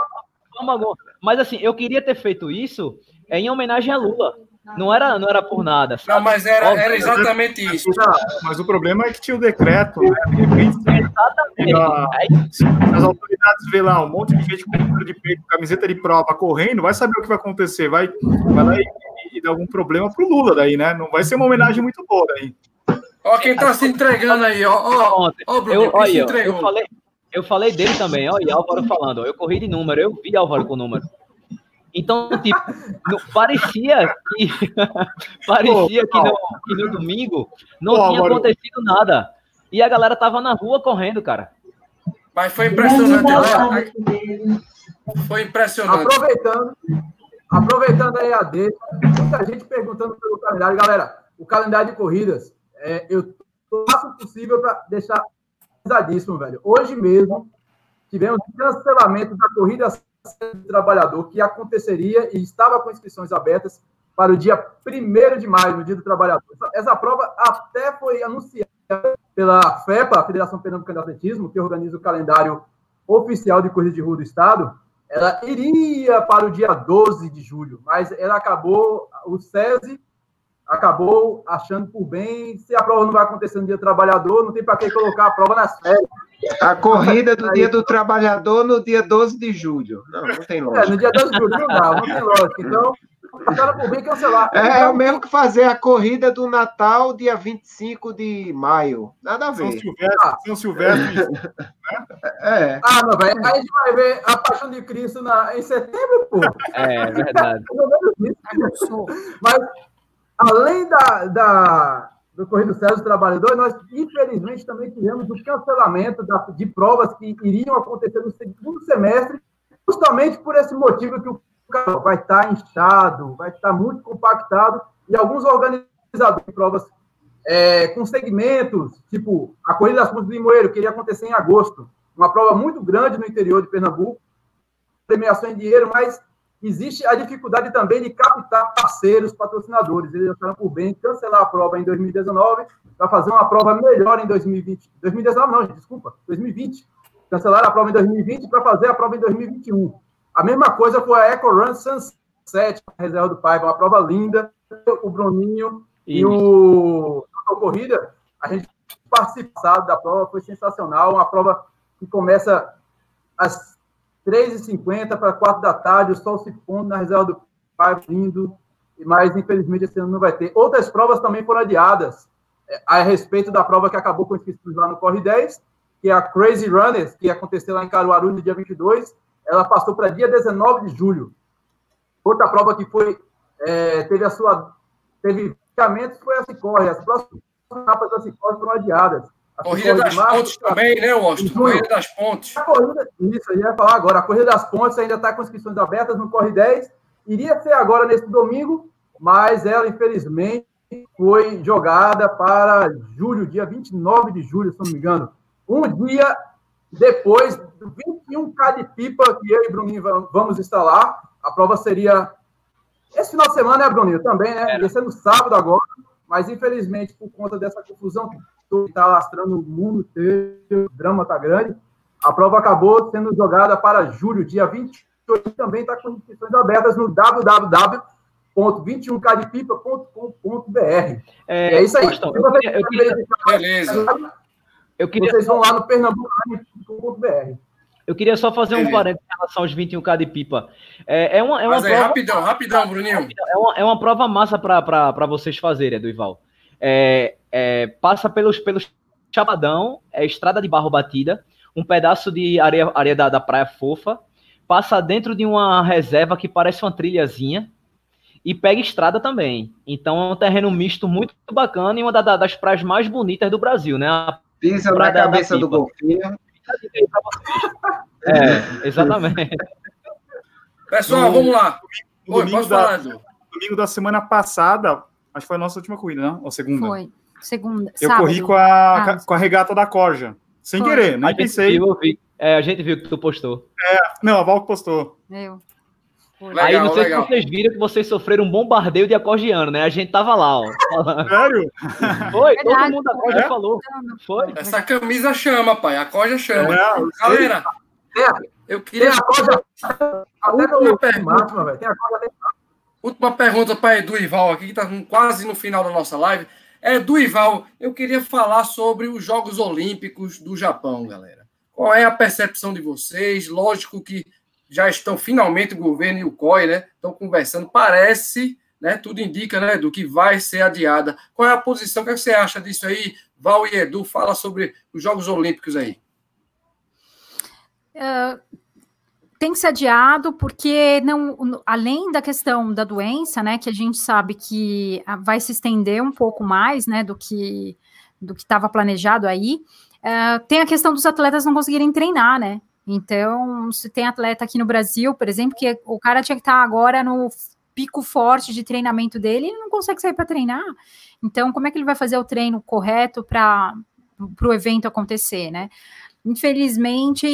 forma alguma. Mas assim, eu queria ter feito isso em homenagem a Lula. Não era, não era por nada. Sabe? Não, mas era, era exatamente isso. Mas o problema é que tinha o decreto, né? Exatamente. A, as autoridades vê lá um monte de gente com número de peito, camiseta de prova correndo, vai saber o que vai acontecer. Vai, vai lá e, e, e dar algum problema pro Lula daí, né? Não vai ser uma homenagem muito boa daí. Ó, quem tá se entregando aí, ó. Ó, ó Bruno, eu, olha, eu, falei, eu falei dele também, ó, e Álvaro falando, ó, eu corri de número, eu vi Álvaro com número. Então, tipo, parecia que parecia que no, que no domingo não Pô, tinha Álvaro. acontecido nada. E a galera tava na rua correndo, cara. Mas foi impressionante, né? Foi impressionante. Aproveitando, aproveitando aí a deixa, muita gente perguntando pelo calendário. Galera, o calendário de corridas é, eu faço o possível para deixar pesadíssimo, velho. Hoje mesmo, tivemos cancelamento da corrida do trabalhador que aconteceria e estava com inscrições abertas para o dia 1 de maio, no dia do trabalhador. Essa prova até foi anunciada pela FEPA, a Federação Pernambucana de Atletismo, que organiza o calendário oficial de corrida de rua do estado. Ela iria para o dia 12 de julho, mas ela acabou, o SESI acabou achando por bem, se a prova não vai acontecer no dia do trabalhador, não tem para que colocar a prova nas férias. A corrida do dia do trabalhador no dia 12 de julho. Não, não tem lógica. É, no dia 12 de julho não dá, não tem lógica. Então, acharam por bem cancelar. É, é o mesmo que fazer a corrida do Natal dia 25 de maio. Nada a ver. São Silvestre. Ah. São Silvestre. né? é. Ah, não, velho. Aí a gente vai ver a Paixão de Cristo na, em setembro, pô. É, verdade. Mas além da, da, do César do Trabalhador, nós, infelizmente, também tivemos o cancelamento da, de provas que iriam acontecer no segundo semestre, justamente por esse motivo que o carro vai estar inchado, vai estar muito compactado, e alguns organizadores de provas é, com segmentos, tipo a Corrida das Pontes do Limoeiro, que iria acontecer em agosto, uma prova muito grande no interior de Pernambuco, premiação em dinheiro, mas existe a dificuldade também de captar parceiros, patrocinadores. Eles acharam por bem cancelar a prova em 2019 para fazer uma prova melhor em 2020. 2019 não, gente, desculpa, 2020. Cancelaram a prova em 2020 para fazer a prova em 2021. A mesma coisa foi a Eco Run Sunset, a reserva do Paiva, uma prova linda. O Bruninho e, e o a Corrida, a gente participado da prova, foi sensacional. Uma prova que começa às 3h50 para 4 da tarde, o sol se pondo na reserva do Pai, lindo, mas infelizmente esse ano não vai ter. Outras provas também foram adiadas, é, a respeito da prova que acabou com inscrições lá no Corre 10, que é a Crazy Runners, que aconteceu lá em Caruaru no dia 22, ela passou para dia 19 de julho. Outra prova que foi, é, teve a sua, teve foi a Cicorre, as próximas etapas da Cicorre foram adiadas. A corrida das março, pontes também, né, Washington? Corrida das pontes. A corrida, isso, eu ia falar agora. A corrida das pontes ainda está com inscrições abertas no Corre 10. Iria ser agora nesse domingo, mas ela, infelizmente, foi jogada para julho, dia 29 de julho, se não me engano. Um dia depois do 21K de pipa que eu e Bruninho vamos instalar. A prova seria esse final de semana, né, Bruninho? Também, né? Ia ser no sábado agora, mas infelizmente, por conta dessa confusão que está lastrando o mundo inteiro, o drama está grande. A prova acabou sendo jogada para julho, dia 28, e também está com inscrições abertas no www.21kdepipa.com.br. É, é isso aí. Gostam, eu, queria, eu queria, Beleza. Eu queria... Vocês vão lá no Pernambuco www.pipa.com.br. Eu queria só fazer um parênteses em relação aos 21K de pipa. É, é uma, é uma Mas prova, aí, rapidão, rapidão, Bruninho. É uma, é uma prova massa para vocês fazerem, Eduival. É, é, passa pelos, pelos Chapadão, é estrada de barro batida, um pedaço de areia, areia da, da praia fofa, passa dentro de uma reserva que parece uma trilhazinha e pega estrada também. Então é um terreno misto muito bacana e uma da, das praias mais bonitas do Brasil, né? A Pisa na cabeça do golfinho. É, exatamente. Pessoal, No- vamos lá. Oi, domingo, da, falar, domingo da semana passada, acho que foi a nossa última corrida, né? Ou segunda? Foi. Segunda. Eu sábado. corri com a, Ah. com a regata da Corja. Sem Foi. querer, nem pensei. viu, eu vi. É, a gente viu que tu postou. Não, a Val que postou. Eu. Legal, Aí não sei legal. se vocês viram que vocês sofreram um bombardeio de acordiano, né? A gente tava lá, ó. falando. Sério? Foi, todo Verdade. mundo da Corja É? falou. Foi. Essa camisa chama, pai. A corja chama. É, eu. Galera, eu Tem queria. a corda até Última pergunta. máxima. Tem Última pergunta para Edu Ival aqui, que está quase no final da nossa live. Edu Ival, eu queria falar sobre os Jogos Olímpicos do Japão, galera. Qual é a percepção de vocês? Lógico que já estão finalmente o governo e o COI, né? Estão conversando. Parece, né? Tudo indica, né, Edu, que vai ser adiada. Qual é a posição? O que você acha disso aí? Val e Edu, fala sobre os Jogos Olímpicos aí. Tem que ser adiado porque não, além da questão da doença, né, que a gente sabe que ah, vai se estender um pouco mais, né, do que do que estava planejado aí, uh, tem a questão dos atletas não conseguirem treinar, né? Então, se tem atleta aqui no Brasil, por exemplo, que o cara tinha que estar agora no pico forte de treinamento dele, ele não consegue sair para treinar. Então, como é que ele vai fazer o treino correto para o evento acontecer, né? Infelizmente,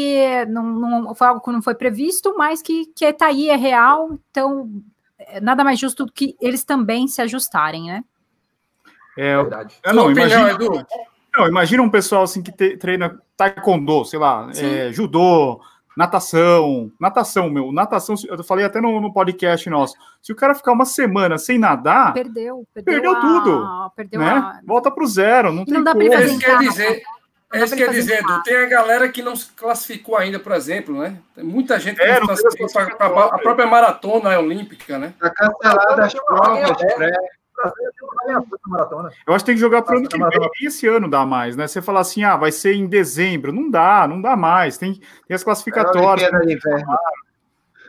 não, não, foi algo que não foi previsto, mas que, que está aí, é real, então nada mais justo do que eles também se ajustarem, né? É, verdade. eu não, imagina, opinião, Edu? não, imagina um pessoal assim que te- treina taekwondo, sei lá, é, judô, natação, natação, meu, natação, eu falei até no, no podcast nosso, se o cara ficar uma semana sem nadar, Perdeu, perdeu, Perdeu a- tudo, Perdeu né, a, volta pro zero, não E tem não dá pra como. É fazer isso quer dizer. Né? É dá isso que Edu. casa. Tem a galera que não se classificou ainda, por exemplo, né? Tem muita gente que É, não se classificou para a própria maratona olímpica, né? Tá cancelada as provas, maratona. Eu acho que tem que jogar pro ano Nossa, que vem, e esse ano dá mais, né? Você fala assim, ah, vai ser em dezembro, não dá, não dá mais, tem, tem as É a classificatórias, de Inverno.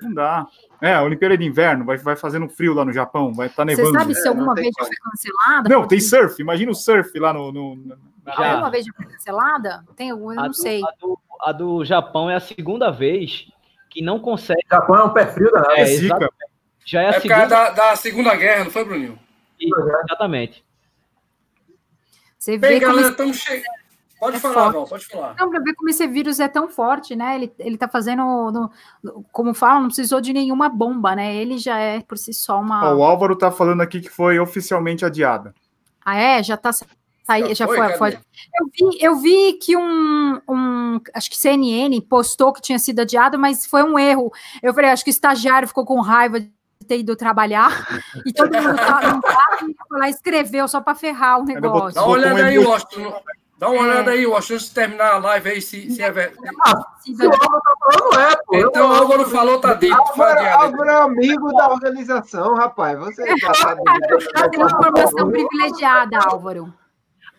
não dá. É, a Olimpíada de Inverno, vai, vai fazendo frio lá no Japão, vai estar tá Você nevando. sabe se É, alguma tem vez foi cancelada? Não, tem surf, imagina o surf lá no... no- Já. Alguma vez já foi cancelada? Tem, eu A não do, sei. A do, a do Japão é a segunda vez que não consegue. Japão é um pé frio danado. É, exatamente. Já é a É por causa segunda. da, da Segunda Guerra, não foi, Bruninho? Exatamente. Você Bem, vê como galera, esse, estamos che... Pode É falar. Val, pode falar. não, pra ver como esse vírus é tão forte, né? Ele, ele tá fazendo, no- no- como falam, não precisou de nenhuma bomba, né? Ele já é por si só uma. Ó, o Álvaro tá falando aqui que foi oficialmente adiada. Ah, é? Já tá. Saí, já foi, Cadê? foi. Eu vi, eu vi que um, um. Acho que CNN postou que tinha sido adiado, mas foi um erro. Eu falei, acho que o estagiário ficou com raiva de ter ido trabalhar e todo mundo tá, não tá, foi lá e escreveu só para ferrar o negócio. Dá uma olhada aí, Washington. Dá uma olhada aí, Washington, antes de terminar a live aí, se, se é verdade. Se Se o Álvaro tá falando, é, pô. Então, o Álvaro falou, tá dito. Foi Álvaro. Álvaro é amigo da organização, rapaz. Você já sabe. Tá tendo informação privilegiada,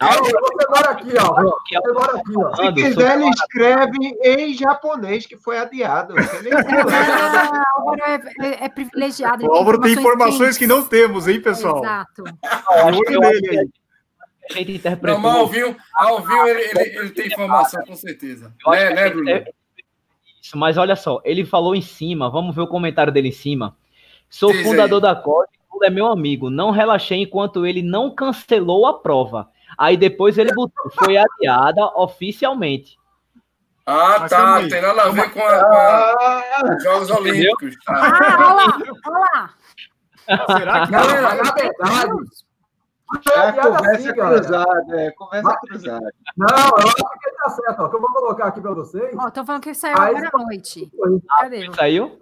Álvaro. Você mora aqui, ó. Que Você mora aqui, ó. Se quiser, ele escreve em japonês que foi adiado. Ah, Álvaro é, é- é privilegiado. O Álvaro tem informações que não temos, hein, pessoal? Exato. Olho nele aí. a gente Não, interpretou. mas ao vivo, ao vivo ele, ele, ele tem informação, com certeza. Né, né, Bruno? Isso, mas olha só, ele falou em cima, vamos ver o comentário dele em cima. Sou Diz fundador aí. da COD, Lula é meu amigo. Não relaxei enquanto ele não cancelou a prova. Aí depois ele botou, foi adiada oficialmente. Ah, Mas tá. aí. tem nada a ver com, a, com os Jogos Olímpicos. Tá. Ah, olha lá, olha lá. Será que Não, mas na verdade. É a piada conversa assim, cruzada, é conversa cruzada. Não, eu acho que tá certo, ó. Que eu vou colocar aqui pra vocês. Ó, tô falando que saiu Aí- agora à noite. Cadê? Saiu?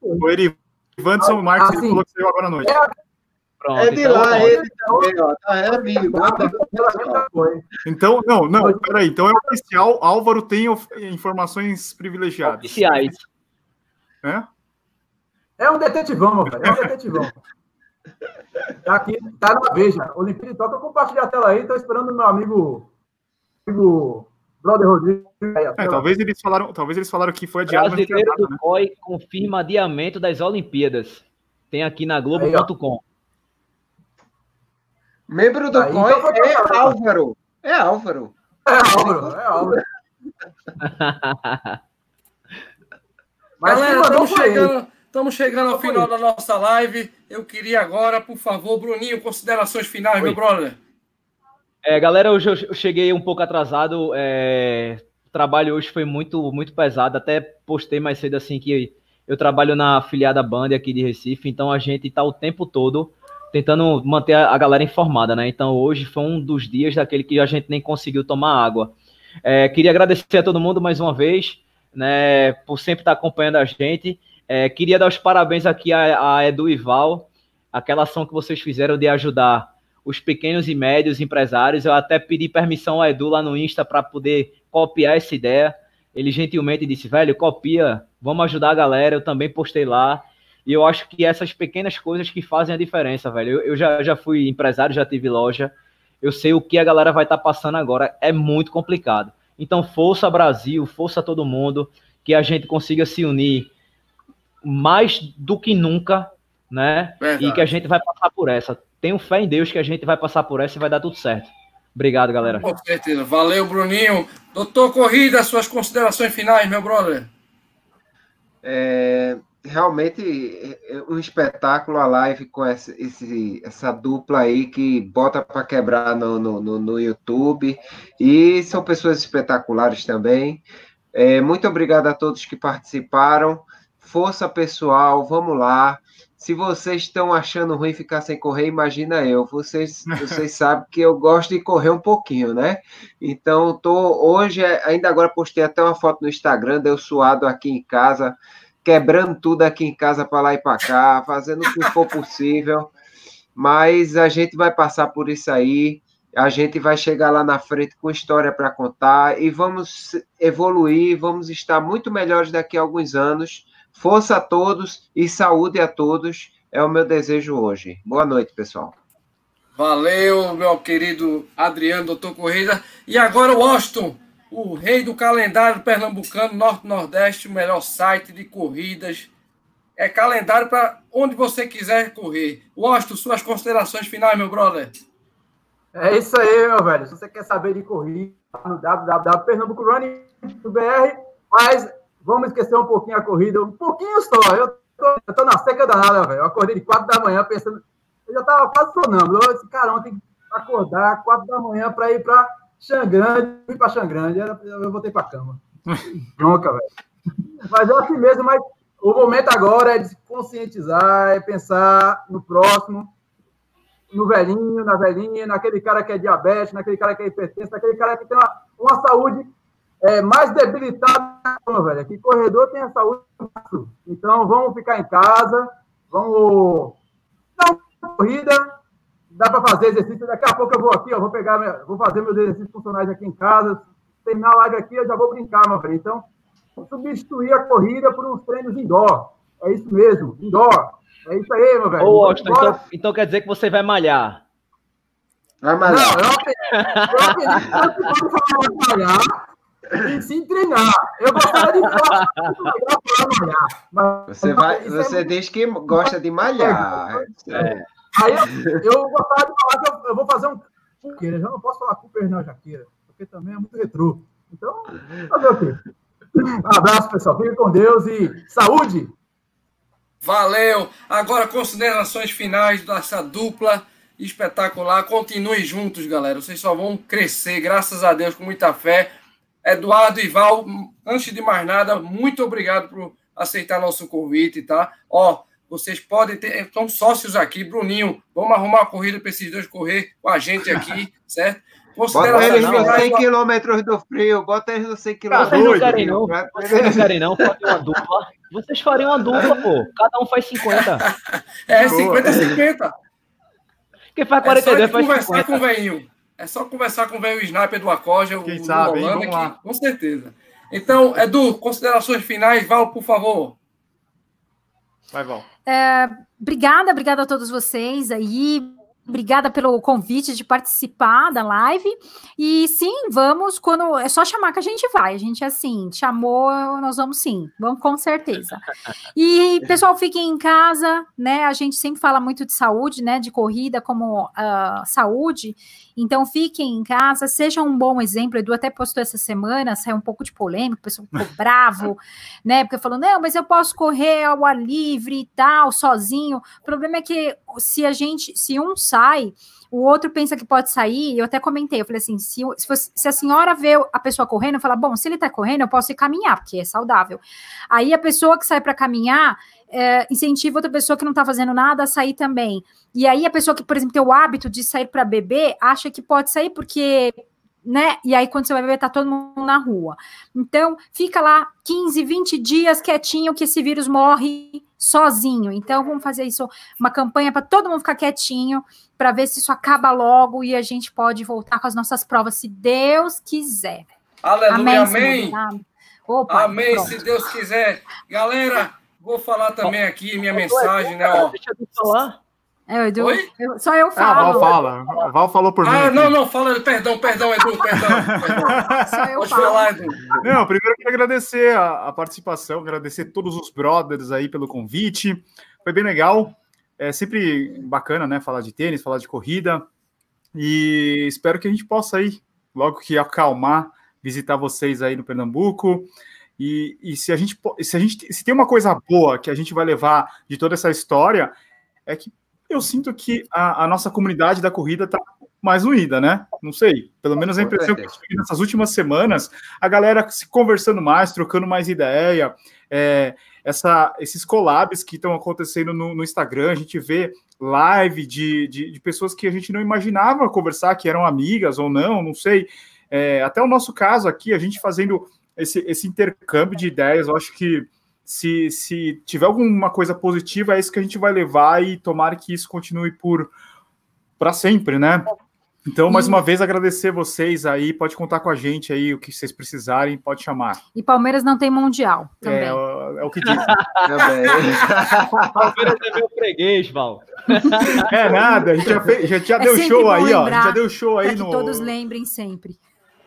o Erivanson Marques ele Assim. falou que saiu agora à noite? Pronto, é de então, lá, ele também, ó. Tá, é amigo. Então, não, não, peraí. Então é oficial, Álvaro tem informações privilegiadas. Oficiais. É? É um detetivão, meu velho. É um detetivão. Tá aqui, tá na Veja. Olimpíada Toca, compartilha a tela aí. Tô esperando o meu amigo, amigo Brother Rodrigo. É, talvez eles falaram, talvez eles falaram que foi adiado. Brasileiro do né? COI confirma adiamento das Olimpíadas. Tem aqui na Globo.com. Membro do aí, COI então é Álvaro. É Álvaro. É Álvaro, é Álvaro. Mas Galera, estamos chegando, estamos chegando ao final da nossa live. Eu queria agora, por favor, Bruninho, considerações finais, Oi. meu brother. É, galera, hoje eu cheguei um pouco atrasado. É, o trabalho hoje foi muito, muito pesado. Até postei mais cedo assim que eu trabalho na afiliada Band aqui de Recife, então a gente está o tempo todo tentando manter a galera informada, né? Então hoje foi um dos dias daquele que a gente nem conseguiu tomar água. É, queria agradecer a todo mundo mais uma vez né, por sempre estar acompanhando a gente. É, queria dar os parabéns aqui a, a Edu e Val, aquela ação que vocês fizeram de ajudar os pequenos e médios empresários. Eu até pedi permissão ao Edu lá no Insta para poder copiar essa ideia. Ele gentilmente disse, velho, copia, vamos ajudar a galera. Eu também postei lá. E eu acho que essas pequenas coisas que fazem a diferença, velho. Eu, eu já, já fui empresário, já tive loja. Eu sei o que a galera vai estar tá passando agora. É muito complicado. Então, força Brasil, força todo mundo, que a gente consiga se unir mais do que nunca, né? Verdade. E que a gente vai passar por essa. Tenho fé em Deus que a gente vai passar por essa e vai dar tudo certo. Obrigado, galera. Com certeza. Valeu, Bruninho. Doutor Corrida, suas considerações finais, meu brother. É, realmente é, é um espetáculo a live com essa, esse, essa dupla aí que bota para quebrar no, no, no, YouTube e são pessoas espetaculares também. É, muito obrigado a todos que participaram. Força pessoal, vamos lá. Se vocês estão achando ruim ficar sem correr, imagina eu. Vocês, vocês sabem que eu gosto de correr um pouquinho, né? Então, tô hoje, ainda agora postei até uma foto no Instagram, deu suado aqui em casa quebrando tudo aqui em casa para lá e para cá, fazendo o que for possível. Mas a gente vai passar por isso aí, a gente vai chegar lá na frente com história para contar e vamos evoluir, vamos estar muito melhores daqui a alguns anos. Força a todos e saúde a todos é o meu desejo hoje. Boa noite, pessoal. Valeu, meu querido Adriano, doutor Corrida. E agora, Washington, o rei do calendário pernambucano, Norte-Nordeste, o melhor site de corridas. É calendário para onde você quiser correr. Washington, suas considerações finais, meu brother. É isso aí, meu velho. Se você quer saber de corrida, no www.pernambucorunning.br, mas vamos esquecer um pouquinho a corrida, um pouquinho só. Eu tô, eu tô na seca danada, velho. Eu acordei de 4 da manhã pensando. Eu já tava quase sonando. Eu disse, caramba, tem que acordar 4 da manhã para ir para Xangrande, fui para Xangrande, eu voltei para cama. Bronca, velho. Mas é assim mesmo, mas o momento agora é de se conscientizar, é pensar no próximo, no velhinho, na velhinha, naquele cara que é diabetes, naquele cara que é hipertenso, naquele cara que tem uma, uma saúde é, mais debilitada, velho. Que corredor tem a saúde. Então, vamos ficar em casa, vamos dar uma corrida, dá para fazer exercício. Daqui a pouco eu vou aqui, eu vou pegar, minha, vou fazer meus exercícios funcionais aqui em casa. Terminar a live aqui, eu já vou brincar, meu velho. Então, substituir a corrida por uns treinos indoor. É isso mesmo, indoor. É isso aí, meu velho. Ô, Austin, então, então, quer dizer que você vai malhar. Vai malhar. Não, eu aprendi, eu aprendi que malhar e se treinar. Eu gostaria de falar malhar. Mas, você vai, é você é... diz que gosta de malhar. É. Aí eu, eu gostava de falar que eu, eu vou fazer um Jaqueira. Já não posso falar Cooper não, Jaqueira, porque também é muito retrô. Então, fazer o quê? Um abraço, pessoal. Fiquem com Deus e saúde! Valeu! Agora, considerações finais dessa dupla espetacular. Continue juntos, galera. Vocês só vão crescer, graças a Deus, com muita fé. Eduardo e Val, antes de mais nada, muito obrigado por aceitar nosso convite, tá? Ó, vocês podem ter, estão sócios aqui, Bruninho. Vamos arrumar uma corrida para esses dois correr com a gente aqui, certo? Bota eles nos 100 quilômetros do frio, bota eles nos 100 quilômetros. Vocês não querem não, vocês não querem não, fazer uma dupla. Vocês fariam uma dupla, pô. Cada um faz 50. É, 50 50. Porque faz 42, é só conversar com o velhinho. É só conversar com o velho sniper do Acoja, o Quem sabe, Holanda, aqui, com certeza. Então, Edu, considerações finais, Val, por favor. Vai, Val. É, obrigada, obrigada a todos vocês aí. Obrigada pelo convite de participar da live. E sim, vamos quando. É só chamar que a gente vai. A gente, assim, chamou, nós vamos sim. Vamos com certeza. E, pessoal, fiquem em casa, né? A gente sempre fala muito de saúde, né? De corrida como uh, saúde. Então, fiquem em casa, sejam um bom exemplo. Edu até postou essa semana, saiu um pouco de polêmica, o pessoal ficou bravo, né? Porque falou: não, mas eu posso correr ao ar livre e tal, sozinho. O problema é que se a gente, se um sai, o outro pensa que pode sair. Eu até comentei, eu falei assim: se, se, fosse, se a senhora vê a pessoa correndo, fala, bom, se ele tá correndo, eu posso ir caminhar, porque é saudável. Aí a pessoa que sai para caminhar é, incentiva outra pessoa que não está fazendo nada a sair também. E aí a pessoa que, por exemplo, tem o hábito de sair para beber, acha que pode sair porque né? E aí, quando você vai beber, tá todo mundo na rua. Então, fica lá 15, 20 dias quietinho, que esse vírus morre sozinho. Então, vamos fazer isso, uma campanha para todo mundo ficar quietinho, para ver se isso acaba logo e a gente pode voltar com as nossas provas, se Deus quiser. Aleluia, amém. Amém, Opa, amém se Deus quiser. Galera, Vou falar também aqui minha mensagem, né? Ó. Deixa eu falar. É, Edu, eu, só eu falo. Ah, Val fala. A Val falou por ah, mim. Ah, não, não, fala. Perdão, perdão, Edu, perdão. perdão. Só eu Pode falo. falar, Edu. Não, primeiro eu quero agradecer a, a, participação, agradecer todos os brothers aí pelo convite. Foi bem legal. É sempre bacana, né? Falar de tênis, falar de corrida. E espero que a gente possa aí, logo que acalmar, visitar vocês aí no Pernambuco. E, e se a gente se a gente se tem uma coisa boa que a gente vai levar de toda essa história é que eu sinto que a, a nossa comunidade da corrida está mais unida, né? Não sei, pelo menos a impressão que eu tive nessas últimas semanas, a galera se conversando mais, trocando mais ideia, é, essa, esses collabs que estão acontecendo no, no, Instagram, a gente vê live de, de, de, pessoas que a gente não imaginava conversar, que eram amigas ou não, não sei. É, até o nosso caso aqui, a gente fazendo esse, esse intercâmbio de ideias, eu acho que se, se tiver alguma coisa positiva, é isso que a gente vai levar e tomara que isso continue por para sempre, né? Então, mais uma vez, agradecer vocês aí. Pode contar com a gente aí, o que vocês precisarem, pode chamar. E Palmeiras não tem Mundial também. É, é o que diz. Palmeiras é meu freguês, Val. É nada, a gente já, fez, já, já é deu show aí, ó. já deu show aí no. todos lembrem sempre.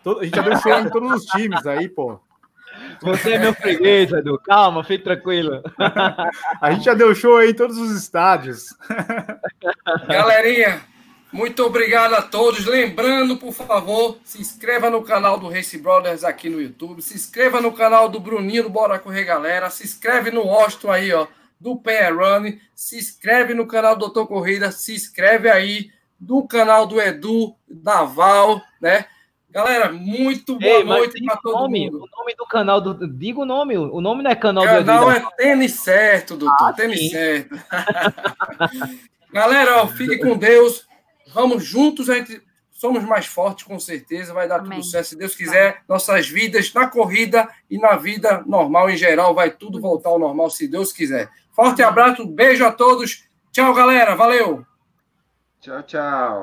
A gente já deu show em todos os times aí, pô. Você é meu freguês, Edu. Calma, fique tranquilo. A gente já deu show aí em todos os estádios. Galerinha, muito obrigado a todos. Lembrando, por favor, se inscreva no canal do Race Brothers aqui no YouTube. Se inscreva no canal do Bruninho do Bora Correr Galera. Se inscreve no Austin aí, ó, do Pé Run. Se inscreve no canal do Doutor Corrida. Se inscreve aí do canal do Edu, da Val, né? Galera, muito boa Ei, noite para todo nome, mundo. O nome do canal, do, diga o nome, o nome não é canal, canal do canal é Tênis Certo, doutor, ah, Tênis sim. Certo. Galera, ó, fique com Deus, vamos juntos, a gente somos mais fortes, com certeza, vai dar Amém. tudo certo, se Deus quiser, nossas vidas na corrida e na vida normal em geral, vai tudo voltar ao normal, se Deus quiser. Forte abraço, beijo a todos, tchau, galera, valeu! Tchau, tchau.